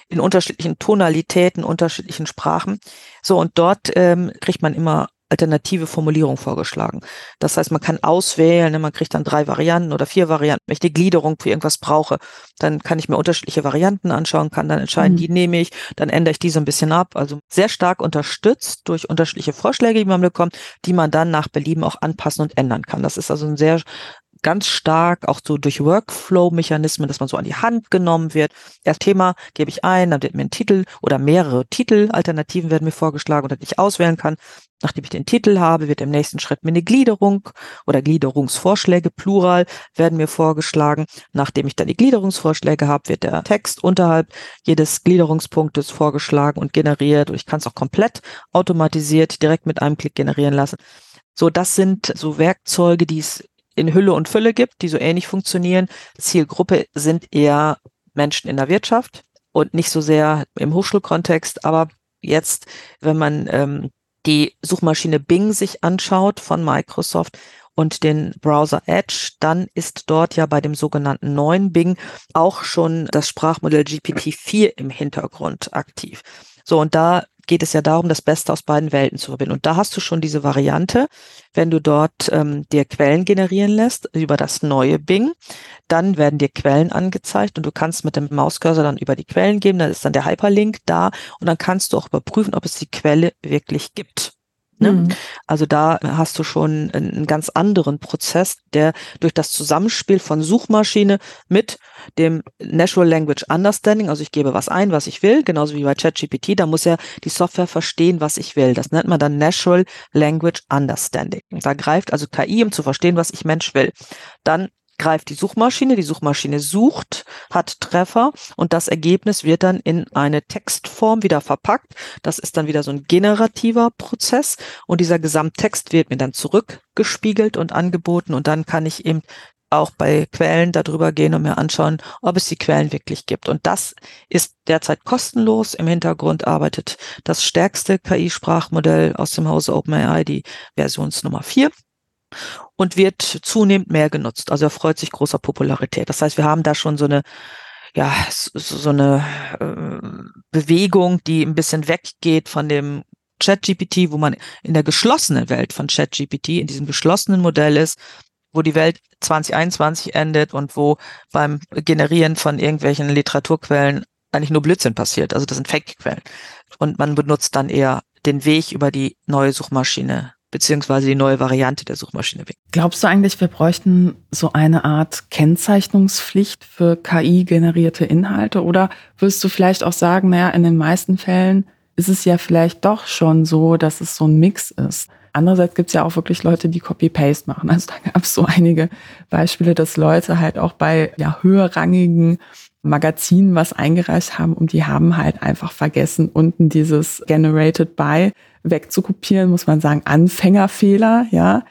in unterschiedlichen Tonalitäten, unterschiedlichen Sprachen. So, und dort ähm, kriegt man immer alternative Formulierung vorgeschlagen. Das heißt, man kann auswählen, ne, man kriegt dann drei Varianten oder vier Varianten. Wenn ich die Gliederung für irgendwas brauche, dann kann ich mir unterschiedliche Varianten anschauen, kann dann entscheiden, mhm. die nehme ich, dann ändere ich diese ein bisschen ab. Also sehr stark unterstützt durch unterschiedliche Vorschläge, die man bekommt, die man dann nach Belieben auch anpassen und ändern kann. Das ist also ein sehr ganz stark auch so durch Workflow-Mechanismen, dass man so an die Hand genommen wird. Erst Thema gebe ich ein, dann wird mir ein Titel oder mehrere Titelalternativen werden mir vorgeschlagen oder ich auswählen kann. Nachdem ich den Titel habe, wird im nächsten Schritt mir eine Gliederung oder Gliederungsvorschläge, Plural, werden mir vorgeschlagen. Nachdem ich dann die Gliederungsvorschläge habe, wird der Text unterhalb jedes Gliederungspunktes vorgeschlagen und generiert. Und ich kann es auch komplett automatisiert direkt mit einem Klick generieren lassen. So, das sind so Werkzeuge, die es in Hülle und Fülle gibt, die so ähnlich funktionieren. Zielgruppe sind eher Menschen in der Wirtschaft und nicht so sehr im Hochschulkontext. Aber jetzt, wenn man ähm, die Suchmaschine Bing sich anschaut von Microsoft und den Browser Edge, dann ist dort ja bei dem sogenannten neuen Bing auch schon das Sprachmodell GPT-4 im Hintergrund aktiv. So, und da geht es ja darum, das Beste aus beiden Welten zu verbinden. Und da hast du schon diese Variante, wenn du dort ähm, dir Quellen generieren lässt über das neue Bing, dann werden dir Quellen angezeigt und du kannst mit dem Mauscursor dann über die Quellen geben, dann ist dann der Hyperlink da und dann kannst du auch überprüfen, ob es die Quelle wirklich gibt. Ne? Mhm. Also da hast du schon einen ganz anderen Prozess, der durch das Zusammenspiel von Suchmaschine mit dem Natural Language Understanding, also ich gebe was ein, was ich will, genauso wie bei ChatGPT, da muss ja die Software verstehen, was ich will. Das nennt man dann Natural Language Understanding. Da greift also KI, um zu verstehen, was ich Mensch will. Dann greift die Suchmaschine, die Suchmaschine sucht, hat Treffer und das Ergebnis wird dann in eine Textform wieder verpackt. Das ist dann wieder so ein generativer Prozess und dieser Gesamttext wird mir dann zurückgespiegelt und angeboten und dann kann ich eben auch bei Quellen darüber gehen und mir anschauen, ob es die Quellen wirklich gibt. Und das ist derzeit kostenlos. Im Hintergrund arbeitet das stärkste KI-Sprachmodell aus dem Hause OpenAI, die Versionsnummer 4 und wird zunehmend mehr genutzt. Also er freut sich großer Popularität. Das heißt, wir haben da schon so eine ja, so, eine äh, Bewegung, die ein bisschen weggeht von dem ChatGPT, wo man in der geschlossenen Welt von ChatGPT, in diesem geschlossenen Modell ist, wo die Welt 2021 endet und wo beim Generieren von irgendwelchen Literaturquellen eigentlich nur Blödsinn passiert. Also das sind Fake-Quellen. Und man benutzt dann eher den Weg über die neue Suchmaschine beziehungsweise die neue Variante der Suchmaschine weg. Glaubst du eigentlich, wir bräuchten so eine Art Kennzeichnungspflicht für KI-generierte Inhalte? Oder würdest du vielleicht auch sagen, naja, in den meisten Fällen ist es ja vielleicht doch schon so, dass es so ein Mix ist? Andererseits gibt es ja auch wirklich Leute, die Copy-Paste machen. Also da gab es so einige Beispiele, dass Leute halt auch bei ja, höherrangigen Magazinen was eingereicht haben und die haben halt einfach vergessen, unten dieses Generated by wegzukopieren, muss man sagen, Anfängerfehler, ja.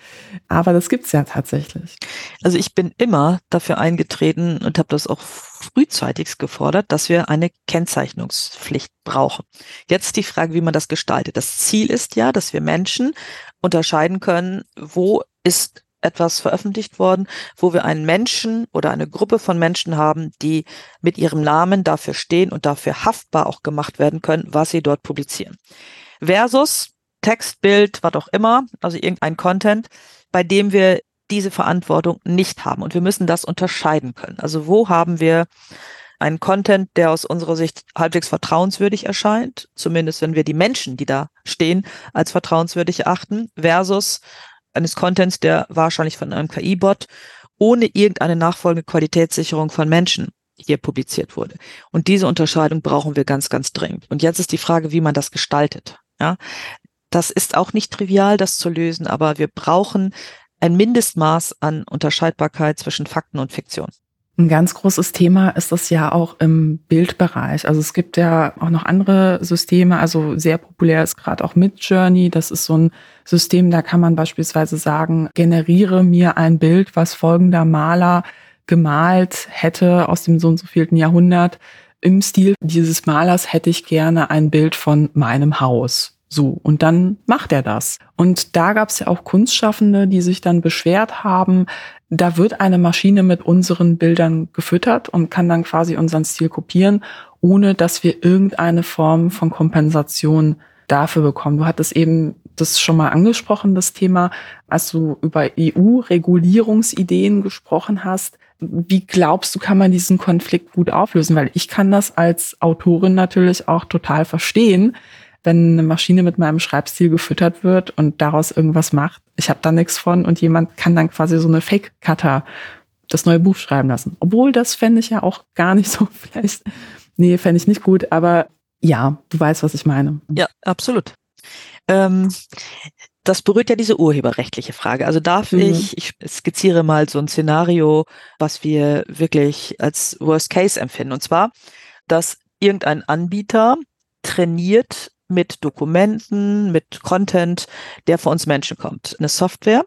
Aber das gibt's ja tatsächlich. Also ich bin immer dafür eingetreten und habe das auch frühzeitig gefordert, dass wir eine Kennzeichnungspflicht brauchen. Jetzt die Frage, wie man das gestaltet. Das Ziel ist ja, dass wir Menschen unterscheiden können, wo ist etwas veröffentlicht worden, wo wir einen Menschen oder eine Gruppe von Menschen haben, die mit ihrem Namen dafür stehen und dafür haftbar auch gemacht werden können, was sie dort publizieren. Versus Text, Bild, was auch immer, also irgendein Content, bei dem wir diese Verantwortung nicht haben. Und wir müssen das unterscheiden können. Also wo haben wir einen Content, der aus unserer Sicht halbwegs vertrauenswürdig erscheint, zumindest wenn wir die Menschen, die da stehen, als vertrauenswürdig erachten, versus eines Contents, der wahrscheinlich von einem KI-Bot ohne irgendeine nachfolgende Qualitätssicherung von Menschen hier publiziert wurde. Und diese Unterscheidung brauchen wir ganz, ganz dringend. Und jetzt ist die Frage, wie man das gestaltet. Ja, das ist auch nicht trivial, das zu lösen, aber wir brauchen ein Mindestmaß an Unterscheidbarkeit zwischen Fakten und Fiktion. Ein ganz großes Thema ist das ja auch im Bildbereich. Also es gibt ja auch noch andere Systeme. Also sehr populär ist gerade auch Midjourney. Das ist so ein System, da kann man beispielsweise sagen, generiere mir ein Bild, was folgender Maler gemalt hätte aus dem so und so vielten Jahrhundert. Im Stil dieses Malers hätte ich gerne ein Bild von meinem Haus. So, und dann macht er das. Und da gab es ja auch Kunstschaffende, die sich dann beschwert haben, da wird eine Maschine mit unseren Bildern gefüttert und kann dann quasi unseren Stil kopieren, ohne dass wir irgendeine Form von Kompensation dafür bekommen. Du hattest eben das schon mal angesprochen, das Thema, als du über EU-Regulierungsideen gesprochen hast. Wie glaubst du, kann man diesen Konflikt gut auflösen? Weil ich kann das als Autorin natürlich auch total verstehen, wenn eine Maschine mit meinem Schreibstil gefüttert wird und daraus irgendwas macht. Ich habe da nichts von und jemand kann dann quasi so eine Fake-Cutter das neue Buch schreiben lassen. Obwohl, das fände ich ja auch gar nicht so (laughs) vielleicht. Nee, fände ich nicht gut, aber ja, du weißt, was ich meine. Ja, absolut. Ähm, das berührt ja diese urheberrechtliche Frage. Also darf mhm. ich, ich skizziere mal so ein Szenario, was wir wirklich als Worst Case empfinden. Und zwar, dass irgendein Anbieter trainiert mit Dokumenten, mit Content, der von uns Menschen kommt. Eine Software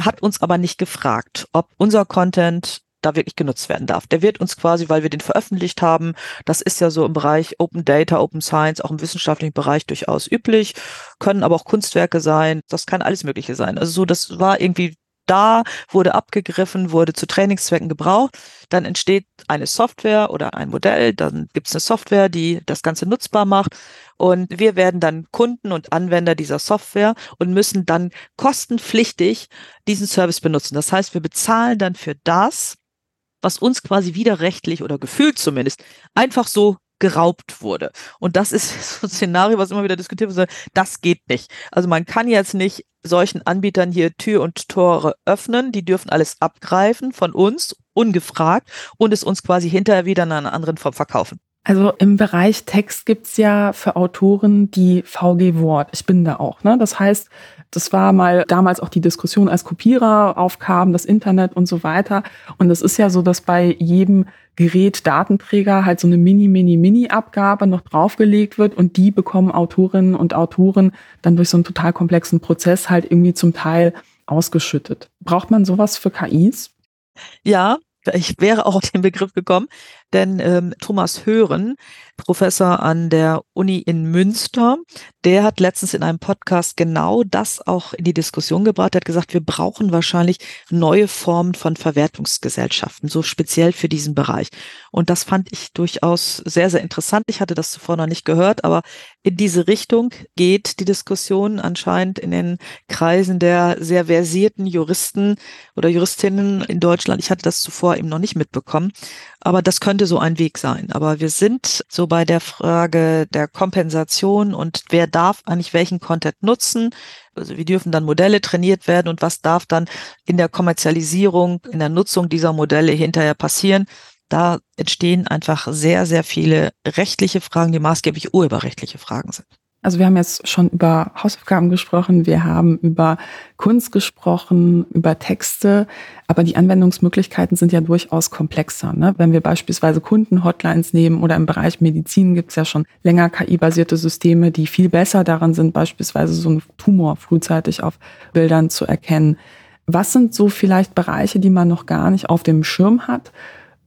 hat uns aber nicht gefragt, ob unser Content da wirklich genutzt werden darf. Der wird uns quasi, weil wir den veröffentlicht haben, das ist ja so im Bereich Open Data, Open Science, auch im wissenschaftlichen Bereich durchaus üblich, können aber auch Kunstwerke sein, das kann alles Mögliche sein. Also so, das war irgendwie da, wurde abgegriffen, wurde zu Trainingszwecken gebraucht. Dann entsteht eine Software oder ein Modell, dann gibt es eine Software, die das Ganze nutzbar macht. Und wir werden dann Kunden und Anwender dieser Software und müssen dann kostenpflichtig diesen Service benutzen. Das heißt, wir bezahlen dann für das, was uns quasi widerrechtlich oder gefühlt zumindest einfach so geraubt wurde. Und das ist (laughs) so ein Szenario, was immer wieder diskutiert wird. Das geht nicht. Also man kann jetzt nicht solchen Anbietern hier Tür und Tore öffnen. Die dürfen alles abgreifen von uns, ungefragt, und es uns quasi hinterher wieder in einer anderen Form verkaufen. Also im Bereich Text gibt's ja für Autoren die VG Wort. Ich bin da auch. Ne? Das heißt, das war mal damals auch die Diskussion, als Kopierer aufkam, das Internet und so weiter. Und es ist ja so, dass bei jedem Gerät Datenträger halt so eine Mini, Mini, Mini-Abgabe noch draufgelegt wird und die bekommen Autorinnen und Autoren dann durch so einen total komplexen Prozess halt irgendwie zum Teil ausgeschüttet. Braucht man sowas für KIs? Ja, ich wäre auch auf den Begriff gekommen, denn ähm, Thomas Hören, Professor an der Uni in Münster, der hat letztens in einem Podcast genau das auch in die Diskussion gebracht. Er hat gesagt, wir brauchen wahrscheinlich neue Formen von Verwertungsgesellschaften, so speziell für diesen Bereich. Und das fand ich durchaus sehr, sehr interessant. Ich hatte das zuvor noch nicht gehört, aber in diese Richtung geht die Diskussion anscheinend in den Kreisen der sehr versierten Juristen oder Juristinnen in Deutschland. Ich hatte das zuvor eben noch nicht mitbekommen. Aber das könnte so ein Weg sein. Aber wir sind so bei der Frage der Kompensation und wer darf eigentlich welchen Content nutzen. Also wie dürfen dann Modelle trainiert werden und was darf dann in der Kommerzialisierung, in der Nutzung dieser Modelle hinterher passieren. Da entstehen einfach sehr, sehr viele rechtliche Fragen, die maßgeblich urheberrechtliche Fragen sind. Also wir haben jetzt schon über Hausaufgaben gesprochen, wir haben über Kunst gesprochen, über Texte, aber die Anwendungsmöglichkeiten sind ja durchaus komplexer. Ne? Wenn wir beispielsweise Kundenhotlines nehmen oder im Bereich Medizin gibt es ja schon länger KI-basierte Systeme, die viel besser daran sind, beispielsweise so einen Tumor frühzeitig auf Bildern zu erkennen. Was sind so vielleicht Bereiche, die man noch gar nicht auf dem Schirm hat?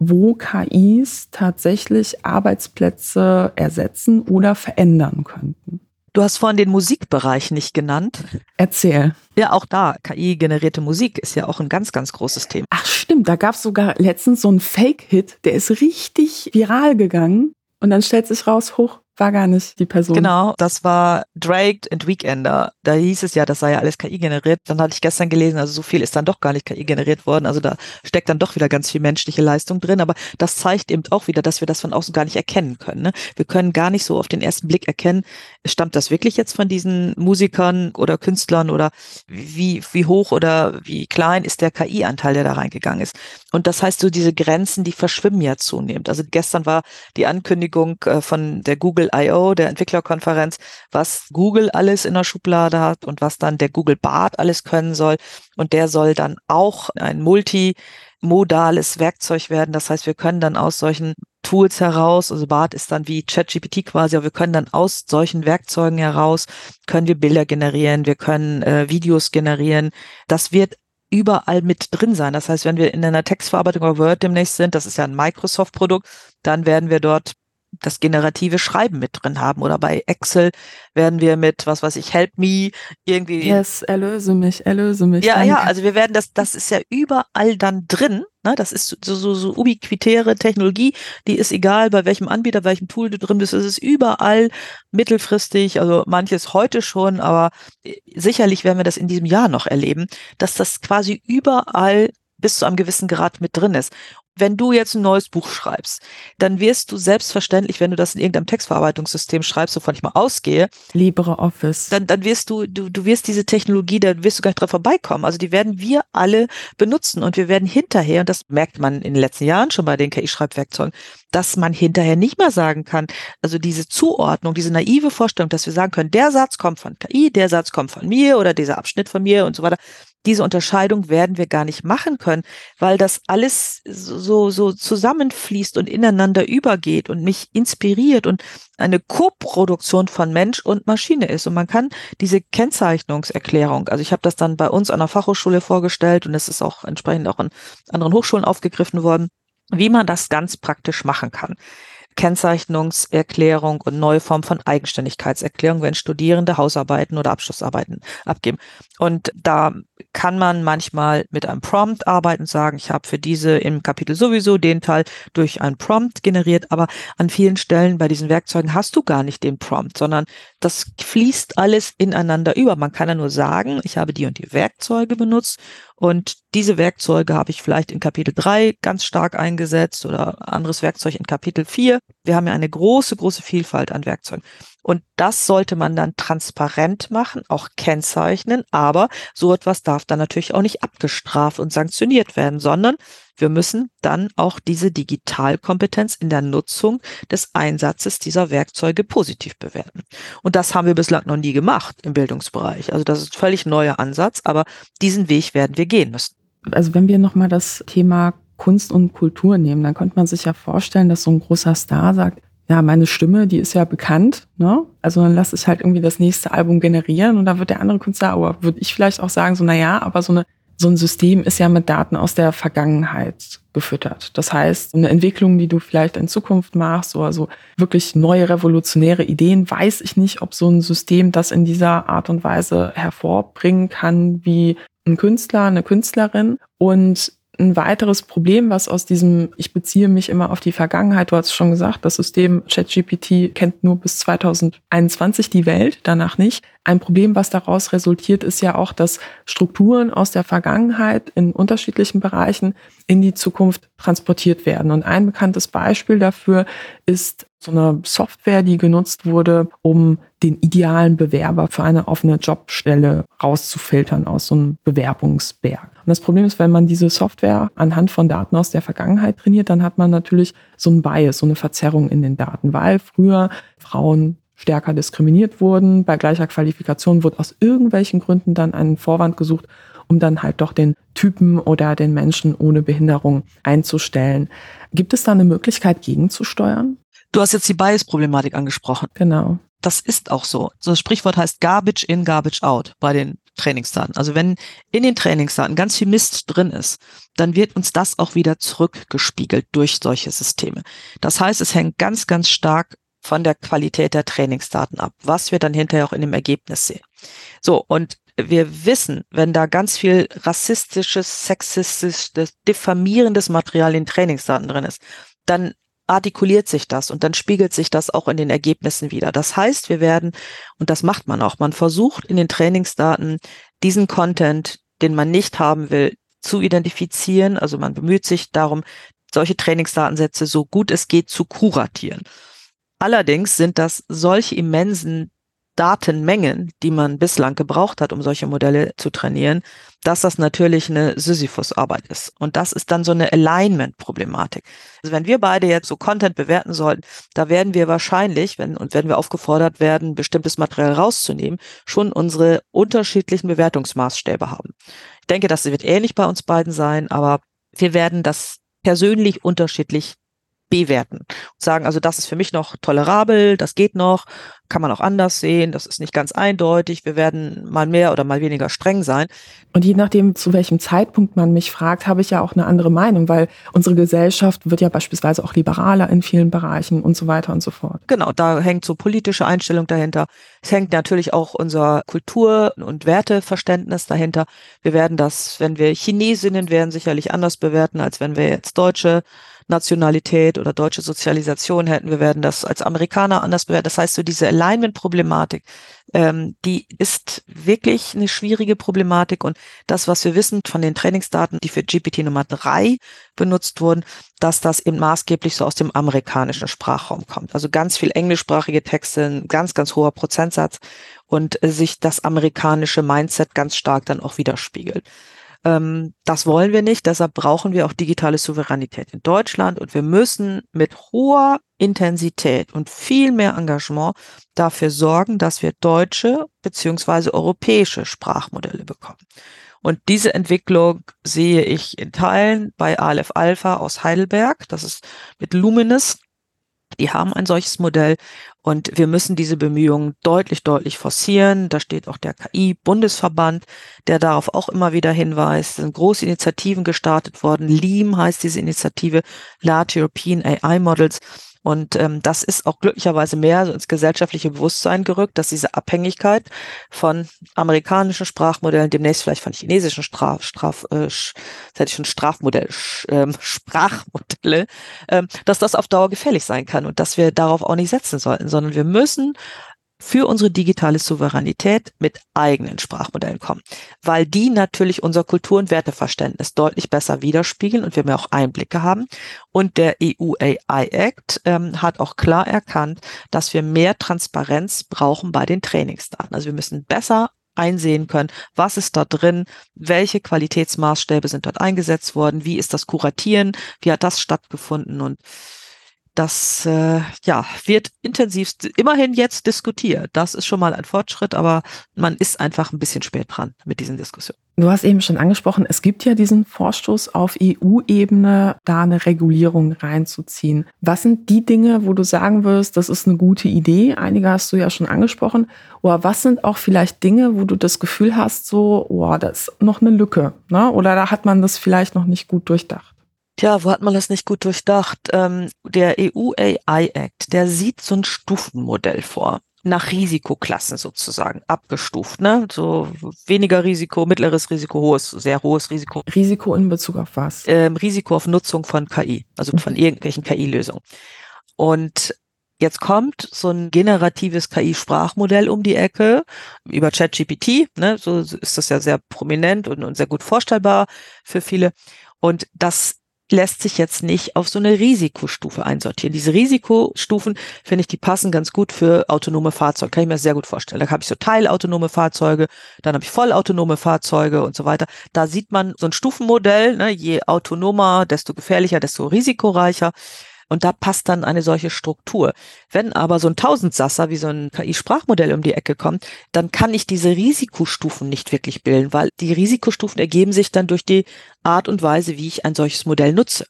wo KIs tatsächlich Arbeitsplätze ersetzen oder verändern könnten. Du hast vorhin den Musikbereich nicht genannt. Erzähl. Ja, auch da, KI-generierte Musik ist ja auch ein ganz, ganz großes Thema. Ach stimmt, da gab es sogar letztens so einen Fake-Hit, der ist richtig viral gegangen. Und dann stellt sich raus, hoch, war gar nicht die Person. Genau, das war Drake and Weekender. Da hieß es ja, das sei ja alles KI generiert. Dann hatte ich gestern gelesen, also so viel ist dann doch gar nicht KI generiert worden. Also da steckt dann doch wieder ganz viel menschliche Leistung drin. Aber das zeigt eben auch wieder, dass wir das von außen gar nicht erkennen können. Ne? Wir können gar nicht so auf den ersten Blick erkennen, stammt das wirklich jetzt von diesen Musikern oder Künstlern oder wie, wie hoch oder wie klein ist der KI-Anteil, der da reingegangen ist. Und das heißt so, diese Grenzen, die verschwimmen ja zunehmend. Also gestern war die Ankündigung äh, von der Google Google I.O., der Entwicklerkonferenz, was Google alles in der Schublade hat und was dann der Google Bart alles können soll. Und der soll dann auch ein Multi modales Werkzeug werden. Das heißt, wir können dann aus solchen Tools heraus, also BART ist dann wie ChatGPT quasi, aber wir können dann aus solchen Werkzeugen heraus, können wir Bilder generieren, wir können äh, Videos generieren. Das wird überall mit drin sein. Das heißt, wenn wir in einer Textverarbeitung oder Word demnächst sind, das ist ja ein Microsoft-Produkt, dann werden wir dort das generative Schreiben mit drin haben. Oder bei Excel werden wir mit, was weiß ich, Help Me irgendwie. Yes, erlöse mich, erlöse mich. Ja, danke. ja, also wir werden das, das ist ja überall dann drin. Ne? Das ist so, so, so ubiquitäre Technologie, die ist egal, bei welchem Anbieter, welchem Tool du drin bist. Es ist überall mittelfristig, also manches heute schon, aber äh, sicherlich werden wir das in diesem Jahr noch erleben, dass das quasi überall bis zu einem gewissen Grad mit drin ist wenn du jetzt ein neues Buch schreibst, dann wirst du selbstverständlich, wenn du das in irgendeinem Textverarbeitungssystem schreibst, wovon ich mal ausgehe, LibreOffice, dann, dann wirst du, du, du wirst diese Technologie, da wirst du gar nicht drauf vorbeikommen. Also die werden wir alle benutzen und wir werden hinterher, und das merkt man in den letzten Jahren schon bei den KI-Schreibwerkzeugen, dass man hinterher nicht mehr sagen kann, also diese Zuordnung, diese naive Vorstellung, dass wir sagen können, der Satz kommt von KI, der Satz kommt von mir oder dieser Abschnitt von mir und so weiter diese Unterscheidung werden wir gar nicht machen können, weil das alles so, so zusammenfließt und ineinander übergeht und mich inspiriert und eine Koproduktion von Mensch und Maschine ist. Und man kann diese Kennzeichnungserklärung, also ich habe das dann bei uns an der Fachhochschule vorgestellt und es ist auch entsprechend auch an anderen Hochschulen aufgegriffen worden, wie man das ganz praktisch machen kann. Kennzeichnungserklärung und neue Form von Eigenständigkeitserklärung, wenn Studierende Hausarbeiten oder Abschlussarbeiten abgeben. Und da kann man manchmal mit einem Prompt arbeiten und sagen, ich habe für diese im Kapitel sowieso den Teil durch ein Prompt generiert, aber an vielen Stellen bei diesen Werkzeugen hast du gar nicht den Prompt, sondern das fließt alles ineinander über. Man kann ja nur sagen, ich habe die und die Werkzeuge benutzt und diese Werkzeuge habe ich vielleicht in Kapitel 3 ganz stark eingesetzt oder anderes Werkzeug in Kapitel 4. Wir haben ja eine große, große Vielfalt an Werkzeugen. Und das sollte man dann transparent machen, auch kennzeichnen. Aber so etwas darf dann natürlich auch nicht abgestraft und sanktioniert werden, sondern wir müssen dann auch diese Digitalkompetenz in der Nutzung des Einsatzes dieser Werkzeuge positiv bewerten. Und das haben wir bislang noch nie gemacht im Bildungsbereich. Also das ist ein völlig neuer Ansatz, aber diesen Weg werden wir gehen müssen. Also wenn wir nochmal das Thema Kunst und Kultur nehmen, dann könnte man sich ja vorstellen, dass so ein großer Star sagt, ja, meine Stimme, die ist ja bekannt, ne? Also dann lass ich halt irgendwie das nächste Album generieren und dann wird der andere Künstler, aber würde ich vielleicht auch sagen, so, na ja, aber so eine, so ein System ist ja mit Daten aus der Vergangenheit gefüttert. Das heißt, eine Entwicklung, die du vielleicht in Zukunft machst oder so wirklich neue revolutionäre Ideen, weiß ich nicht, ob so ein System das in dieser Art und Weise hervorbringen kann wie ein Künstler, eine Künstlerin. Und ein weiteres Problem, was aus diesem, ich beziehe mich immer auf die Vergangenheit, du hast schon gesagt, das System ChatGPT kennt nur bis 2021 die Welt, danach nicht. Ein Problem, was daraus resultiert, ist ja auch, dass Strukturen aus der Vergangenheit in unterschiedlichen Bereichen in die Zukunft transportiert werden. Und ein bekanntes Beispiel dafür ist so eine Software, die genutzt wurde, um den idealen Bewerber für eine offene Jobstelle rauszufiltern aus so einem Bewerbungsberg. Und das Problem ist, wenn man diese Software anhand von Daten aus der Vergangenheit trainiert, dann hat man natürlich so ein Bias, so eine Verzerrung in den Daten, weil früher Frauen stärker diskriminiert wurden. Bei gleicher Qualifikation wurde aus irgendwelchen Gründen dann ein Vorwand gesucht, um dann halt doch den Typen oder den Menschen ohne Behinderung einzustellen. Gibt es da eine Möglichkeit gegenzusteuern? Du hast jetzt die Bias-Problematik angesprochen. Genau. Das ist auch so. So das Sprichwort heißt Garbage in, Garbage out bei den Trainingsdaten. Also wenn in den Trainingsdaten ganz viel Mist drin ist, dann wird uns das auch wieder zurückgespiegelt durch solche Systeme. Das heißt, es hängt ganz, ganz stark von der Qualität der Trainingsdaten ab, was wir dann hinterher auch in dem Ergebnis sehen. So, und wir wissen, wenn da ganz viel rassistisches, sexistisches, diffamierendes Material in Trainingsdaten drin ist, dann artikuliert sich das und dann spiegelt sich das auch in den Ergebnissen wieder. Das heißt, wir werden, und das macht man auch, man versucht in den Trainingsdaten diesen Content, den man nicht haben will, zu identifizieren. Also man bemüht sich darum, solche Trainingsdatensätze so gut es geht zu kuratieren. Allerdings sind das solche immensen Datenmengen, die man bislang gebraucht hat, um solche Modelle zu trainieren, dass das natürlich eine Sisyphus-Arbeit ist. Und das ist dann so eine Alignment-Problematik. Also wenn wir beide jetzt so Content bewerten sollten, da werden wir wahrscheinlich, wenn, und wenn wir aufgefordert werden, bestimmtes Material rauszunehmen, schon unsere unterschiedlichen Bewertungsmaßstäbe haben. Ich denke, das wird ähnlich bei uns beiden sein, aber wir werden das persönlich unterschiedlich bewerten und sagen, also das ist für mich noch tolerabel, das geht noch, kann man auch anders sehen, das ist nicht ganz eindeutig, wir werden mal mehr oder mal weniger streng sein. Und je nachdem, zu welchem Zeitpunkt man mich fragt, habe ich ja auch eine andere Meinung, weil unsere Gesellschaft wird ja beispielsweise auch liberaler in vielen Bereichen und so weiter und so fort. Genau, da hängt so politische Einstellung dahinter. Es hängt natürlich auch unser Kultur- und Werteverständnis dahinter. Wir werden das, wenn wir Chinesinnen wären, sicherlich anders bewerten, als wenn wir jetzt Deutsche Nationalität oder deutsche Sozialisation hätten. Wir werden das als Amerikaner anders bewerten. Das heißt, so diese Alignment-Problematik, ähm, die ist wirklich eine schwierige Problematik. Und das, was wir wissen von den Trainingsdaten, die für GPT Nummer drei benutzt wurden, dass das eben maßgeblich so aus dem amerikanischen Sprachraum kommt. Also ganz viel englischsprachige Texte, ein ganz, ganz hoher Prozentsatz und sich das amerikanische Mindset ganz stark dann auch widerspiegelt. Ähm, das wollen wir nicht, deshalb brauchen wir auch digitale Souveränität in Deutschland und wir müssen mit hoher Intensität und viel mehr Engagement dafür sorgen, dass wir deutsche beziehungsweise europäische Sprachmodelle bekommen. Und diese Entwicklung sehe ich in Teilen bei Aleph Alpha aus Heidelberg. Das ist mit Luminous die haben ein solches Modell und wir müssen diese Bemühungen deutlich, deutlich forcieren. Da steht auch der KI-Bundesverband, der darauf auch immer wieder hinweist. Es sind große Initiativen gestartet worden. LEAM heißt diese Initiative, Large European AI Models. Und ähm, das ist auch glücklicherweise mehr so ins gesellschaftliche Bewusstsein gerückt, dass diese Abhängigkeit von amerikanischen Sprachmodellen, demnächst vielleicht von chinesischen Straf, Straf, äh, hätte ich schon Strafmodell, ähm, (laughs) Sprachmodelle, ähm, dass das auf Dauer gefährlich sein kann und dass wir darauf auch nicht setzen sollten, sondern wir müssen für unsere digitale Souveränität mit eigenen Sprachmodellen kommen, weil die natürlich unser Kultur- und Werteverständnis deutlich besser widerspiegeln und wir mehr auch Einblicke haben. Und der EU AI Act ähm, hat auch klar erkannt, dass wir mehr Transparenz brauchen bei den Trainingsdaten. Also wir müssen besser einsehen können, was ist da drin, welche Qualitätsmaßstäbe sind dort eingesetzt worden, wie ist das Kuratieren, wie hat das stattgefunden und das äh, ja, wird intensiv immerhin jetzt diskutiert. Das ist schon mal ein Fortschritt, aber man ist einfach ein bisschen spät dran mit diesen Diskussionen. Du hast eben schon angesprochen, es gibt ja diesen Vorstoß auf EU-Ebene, da eine Regulierung reinzuziehen. Was sind die Dinge, wo du sagen wirst, das ist eine gute Idee? Einige hast du ja schon angesprochen. Oder was sind auch vielleicht Dinge, wo du das Gefühl hast, so, oh, da ist noch eine Lücke, ne? Oder da hat man das vielleicht noch nicht gut durchdacht? Tja, wo hat man das nicht gut durchdacht? Ähm, der EU AI Act, der sieht so ein Stufenmodell vor nach Risikoklassen sozusagen abgestuft, ne? So weniger Risiko, mittleres Risiko, hohes, sehr hohes Risiko. Risiko in Bezug auf was? Ähm, Risiko auf Nutzung von KI, also von irgendwelchen KI-Lösungen. Und jetzt kommt so ein generatives KI-Sprachmodell um die Ecke über ChatGPT, ne? So ist das ja sehr prominent und, und sehr gut vorstellbar für viele. Und das lässt sich jetzt nicht auf so eine Risikostufe einsortieren. Diese Risikostufen, finde ich, die passen ganz gut für autonome Fahrzeuge. Kann ich mir sehr gut vorstellen. Da habe ich so teilautonome Fahrzeuge, dann habe ich vollautonome Fahrzeuge und so weiter. Da sieht man so ein Stufenmodell, ne, je autonomer, desto gefährlicher, desto risikoreicher. Und da passt dann eine solche Struktur. Wenn aber so ein Tausendsasser wie so ein KI-Sprachmodell um die Ecke kommt, dann kann ich diese Risikostufen nicht wirklich bilden, weil die Risikostufen ergeben sich dann durch die Art und Weise, wie ich ein solches Modell nutze.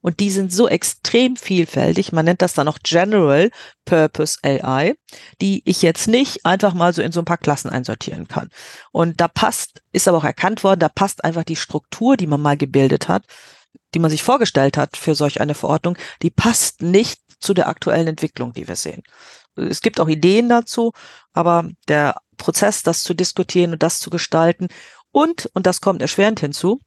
Und die sind so extrem vielfältig, man nennt das dann auch General Purpose AI, die ich jetzt nicht einfach mal so in so ein paar Klassen einsortieren kann. Und da passt, ist aber auch erkannt worden, da passt einfach die Struktur, die man mal gebildet hat, die man sich vorgestellt hat für solch eine Verordnung, die passt nicht zu der aktuellen Entwicklung, die wir sehen. Es gibt auch Ideen dazu, aber der Prozess, das zu diskutieren und das zu gestalten und, und das kommt erschwerend hinzu,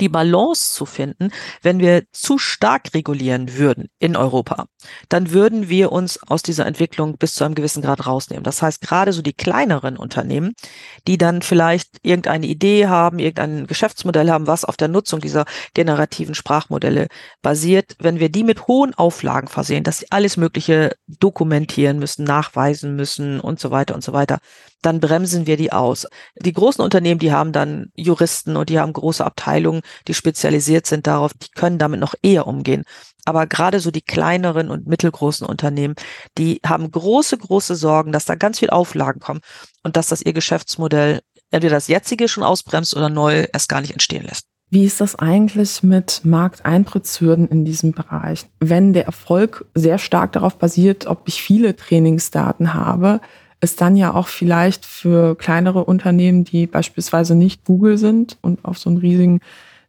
die Balance zu finden, wenn wir zu stark regulieren würden in Europa, dann würden wir uns aus dieser Entwicklung bis zu einem gewissen Grad rausnehmen. Das heißt, gerade so die kleineren Unternehmen, die dann vielleicht irgendeine Idee haben, irgendein Geschäftsmodell haben, was auf der Nutzung dieser generativen Sprachmodelle basiert, wenn wir die mit hohen Auflagen versehen, dass sie alles Mögliche dokumentieren müssen, nachweisen müssen und so weiter und so weiter, dann bremsen wir die aus. Die großen Unternehmen, die haben dann Juristen und die haben große Abteilungen, die spezialisiert sind darauf, die können damit noch eher umgehen. Aber gerade so die kleineren und mittelgroßen Unternehmen, die haben große, große Sorgen, dass da ganz viel Auflagen kommen und dass das ihr Geschäftsmodell entweder das jetzige schon ausbremst oder neu erst gar nicht entstehen lässt. Wie ist das eigentlich mit Markteintrittshürden in diesem Bereich? Wenn der Erfolg sehr stark darauf basiert, ob ich viele Trainingsdaten habe, ist dann ja auch vielleicht für kleinere Unternehmen, die beispielsweise nicht Google sind und auf so einen riesigen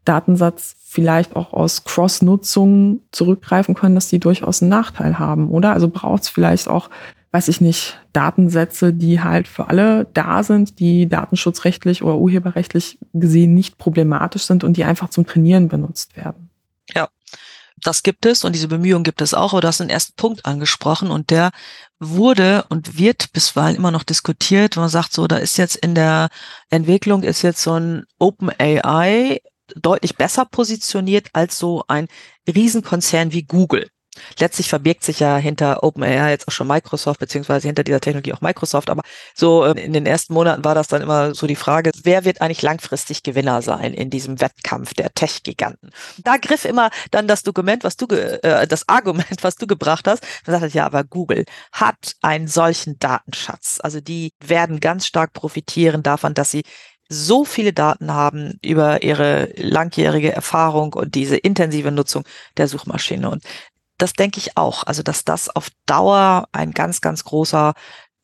Datensatz vielleicht auch aus Cross-Nutzung zurückgreifen können, dass die durchaus einen Nachteil haben, oder? Also braucht es vielleicht auch, weiß ich nicht, Datensätze, die halt für alle da sind, die datenschutzrechtlich oder urheberrechtlich gesehen nicht problematisch sind und die einfach zum Trainieren benutzt werden. Ja, das gibt es und diese Bemühungen gibt es auch, aber du hast den ersten Punkt angesprochen und der wurde und wird bisweilen immer noch diskutiert. Man sagt so, da ist jetzt in der Entwicklung ist jetzt so ein Open AI deutlich besser positioniert als so ein Riesenkonzern wie Google. Letztlich verbirgt sich ja hinter OpenAI jetzt auch schon Microsoft, beziehungsweise hinter dieser Technologie auch Microsoft. Aber so ähm, in den ersten Monaten war das dann immer so die Frage, wer wird eigentlich langfristig Gewinner sein in diesem Wettkampf der Tech-Giganten? Da griff immer dann das Dokument, was du, äh, das Argument, was du gebracht hast. Man sagt, ja, aber Google hat einen solchen Datenschatz. Also die werden ganz stark profitieren davon, dass sie so viele Daten haben über ihre langjährige Erfahrung und diese intensive Nutzung der Suchmaschine. Und das denke ich auch. Also, dass das auf Dauer ein ganz, ganz großer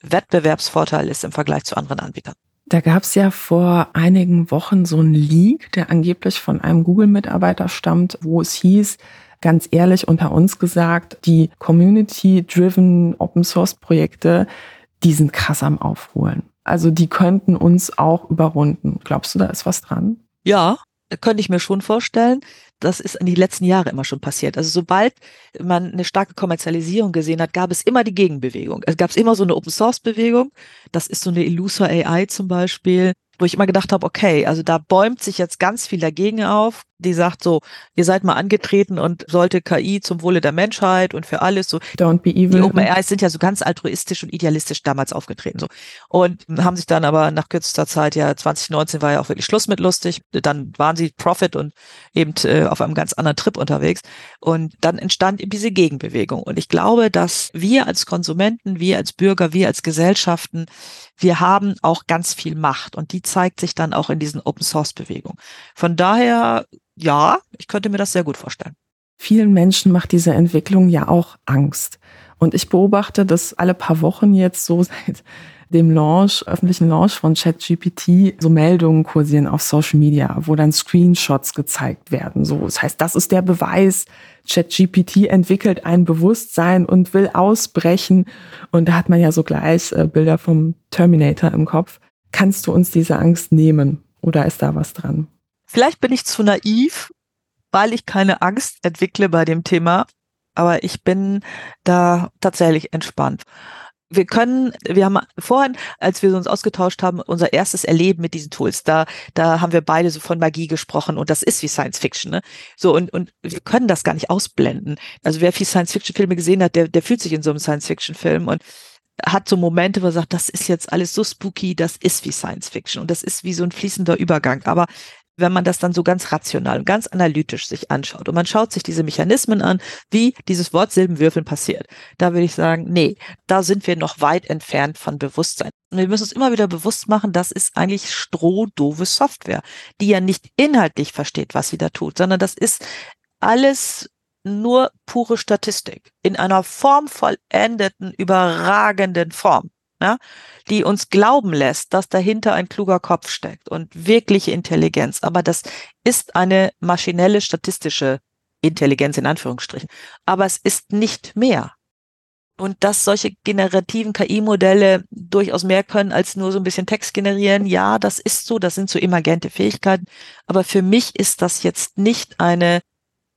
Wettbewerbsvorteil ist im Vergleich zu anderen Anbietern. Da gab es ja vor einigen Wochen so einen Leak, der angeblich von einem Google-Mitarbeiter stammt, wo es hieß, ganz ehrlich unter uns gesagt, die Community-driven Open-Source-Projekte, die sind krass am Aufholen. Also die könnten uns auch überrunden. Glaubst du, da ist was dran? Ja, könnte ich mir schon vorstellen. Das ist in die letzten Jahre immer schon passiert. Also sobald man eine starke Kommerzialisierung gesehen hat, gab es immer die Gegenbewegung. Es gab immer so eine Open Source Bewegung. Das ist so eine Illusa AI zum Beispiel wo ich immer gedacht habe, okay, also da bäumt sich jetzt ganz viel dagegen auf, die sagt so, ihr seid mal angetreten und sollte KI zum Wohle der Menschheit und für alles so. Don't be evil. Die OpenAIs sind ja so ganz altruistisch und idealistisch damals aufgetreten so und haben sich dann aber nach kürzester Zeit ja 2019 war ja auch wirklich Schluss mit lustig. Dann waren sie Profit und eben äh, auf einem ganz anderen Trip unterwegs und dann entstand eben diese Gegenbewegung und ich glaube, dass wir als Konsumenten, wir als Bürger, wir als Gesellschaften wir haben auch ganz viel Macht und die zeigt sich dann auch in diesen Open Source Bewegungen. Von daher, ja, ich könnte mir das sehr gut vorstellen. Vielen Menschen macht diese Entwicklung ja auch Angst. Und ich beobachte dass alle paar Wochen jetzt so (laughs) seit dem Launch, öffentlichen Launch von ChatGPT so Meldungen kursieren auf Social Media, wo dann Screenshots gezeigt werden. So, das heißt, das ist der Beweis. ChatGPT entwickelt ein Bewusstsein und will ausbrechen. Und da hat man ja so gleich äh, Bilder vom Terminator im Kopf. Kannst du uns diese Angst nehmen? Oder ist da was dran? Vielleicht bin ich zu naiv, weil ich keine Angst entwickle bei dem Thema. Aber ich bin da tatsächlich entspannt wir können, wir haben vorhin, als wir uns ausgetauscht haben, unser erstes Erleben mit diesen Tools, da, da haben wir beide so von Magie gesprochen und das ist wie Science Fiction, ne? So, und, und wir können das gar nicht ausblenden. Also wer viel Science Fiction Filme gesehen hat, der, der fühlt sich in so einem Science Fiction Film und hat so Momente, wo er sagt, das ist jetzt alles so spooky, das ist wie Science Fiction und das ist wie so ein fließender Übergang. Aber wenn man das dann so ganz rational und ganz analytisch sich anschaut. Und man schaut sich diese Mechanismen an, wie dieses Wortsilbenwürfeln passiert, da würde ich sagen, nee, da sind wir noch weit entfernt von Bewusstsein. Und wir müssen uns immer wieder bewusst machen, das ist eigentlich strohdove Software, die ja nicht inhaltlich versteht, was sie da tut, sondern das ist alles nur pure Statistik in einer formvollendeten, überragenden Form ja, die uns glauben lässt, dass dahinter ein kluger Kopf steckt und wirkliche Intelligenz. Aber das ist eine maschinelle statistische Intelligenz in Anführungsstrichen. Aber es ist nicht mehr. Und dass solche generativen KI-Modelle durchaus mehr können als nur so ein bisschen Text generieren, ja, das ist so, das sind so emergente Fähigkeiten. Aber für mich ist das jetzt nicht eine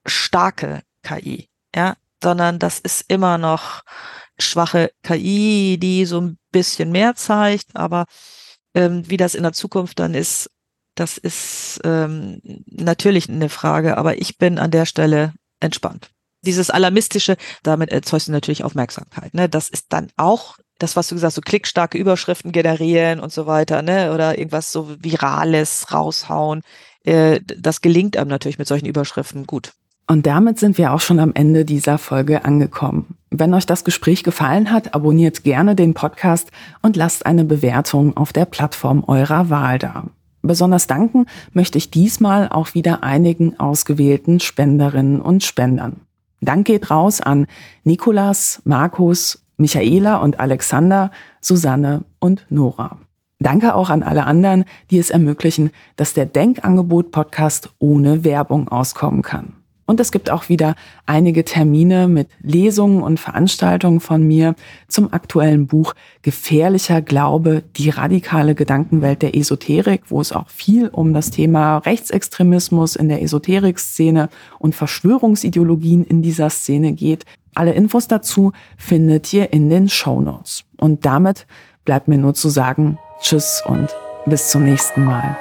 starke KI, ja, sondern das ist immer noch schwache KI, die so ein bisschen mehr zeigt, aber ähm, wie das in der Zukunft dann ist, das ist ähm, natürlich eine Frage, aber ich bin an der Stelle entspannt. Dieses Alarmistische, damit erzeugst du natürlich Aufmerksamkeit. Ne? Das ist dann auch das, was du gesagt hast, so klickstarke Überschriften generieren und so weiter, ne? Oder irgendwas so Virales raushauen. Äh, das gelingt einem natürlich mit solchen Überschriften gut. Und damit sind wir auch schon am Ende dieser Folge angekommen. Wenn euch das Gespräch gefallen hat, abonniert gerne den Podcast und lasst eine Bewertung auf der Plattform eurer Wahl da. Besonders danken möchte ich diesmal auch wieder einigen ausgewählten Spenderinnen und Spendern. Dank geht raus an Nikolas, Markus, Michaela und Alexander, Susanne und Nora. Danke auch an alle anderen, die es ermöglichen, dass der Denkangebot-Podcast ohne Werbung auskommen kann. Und es gibt auch wieder einige Termine mit Lesungen und Veranstaltungen von mir zum aktuellen Buch Gefährlicher Glaube, die radikale Gedankenwelt der Esoterik, wo es auch viel um das Thema Rechtsextremismus in der Esoterik-Szene und Verschwörungsideologien in dieser Szene geht. Alle Infos dazu findet ihr in den Show Notes. Und damit bleibt mir nur zu sagen, Tschüss und bis zum nächsten Mal.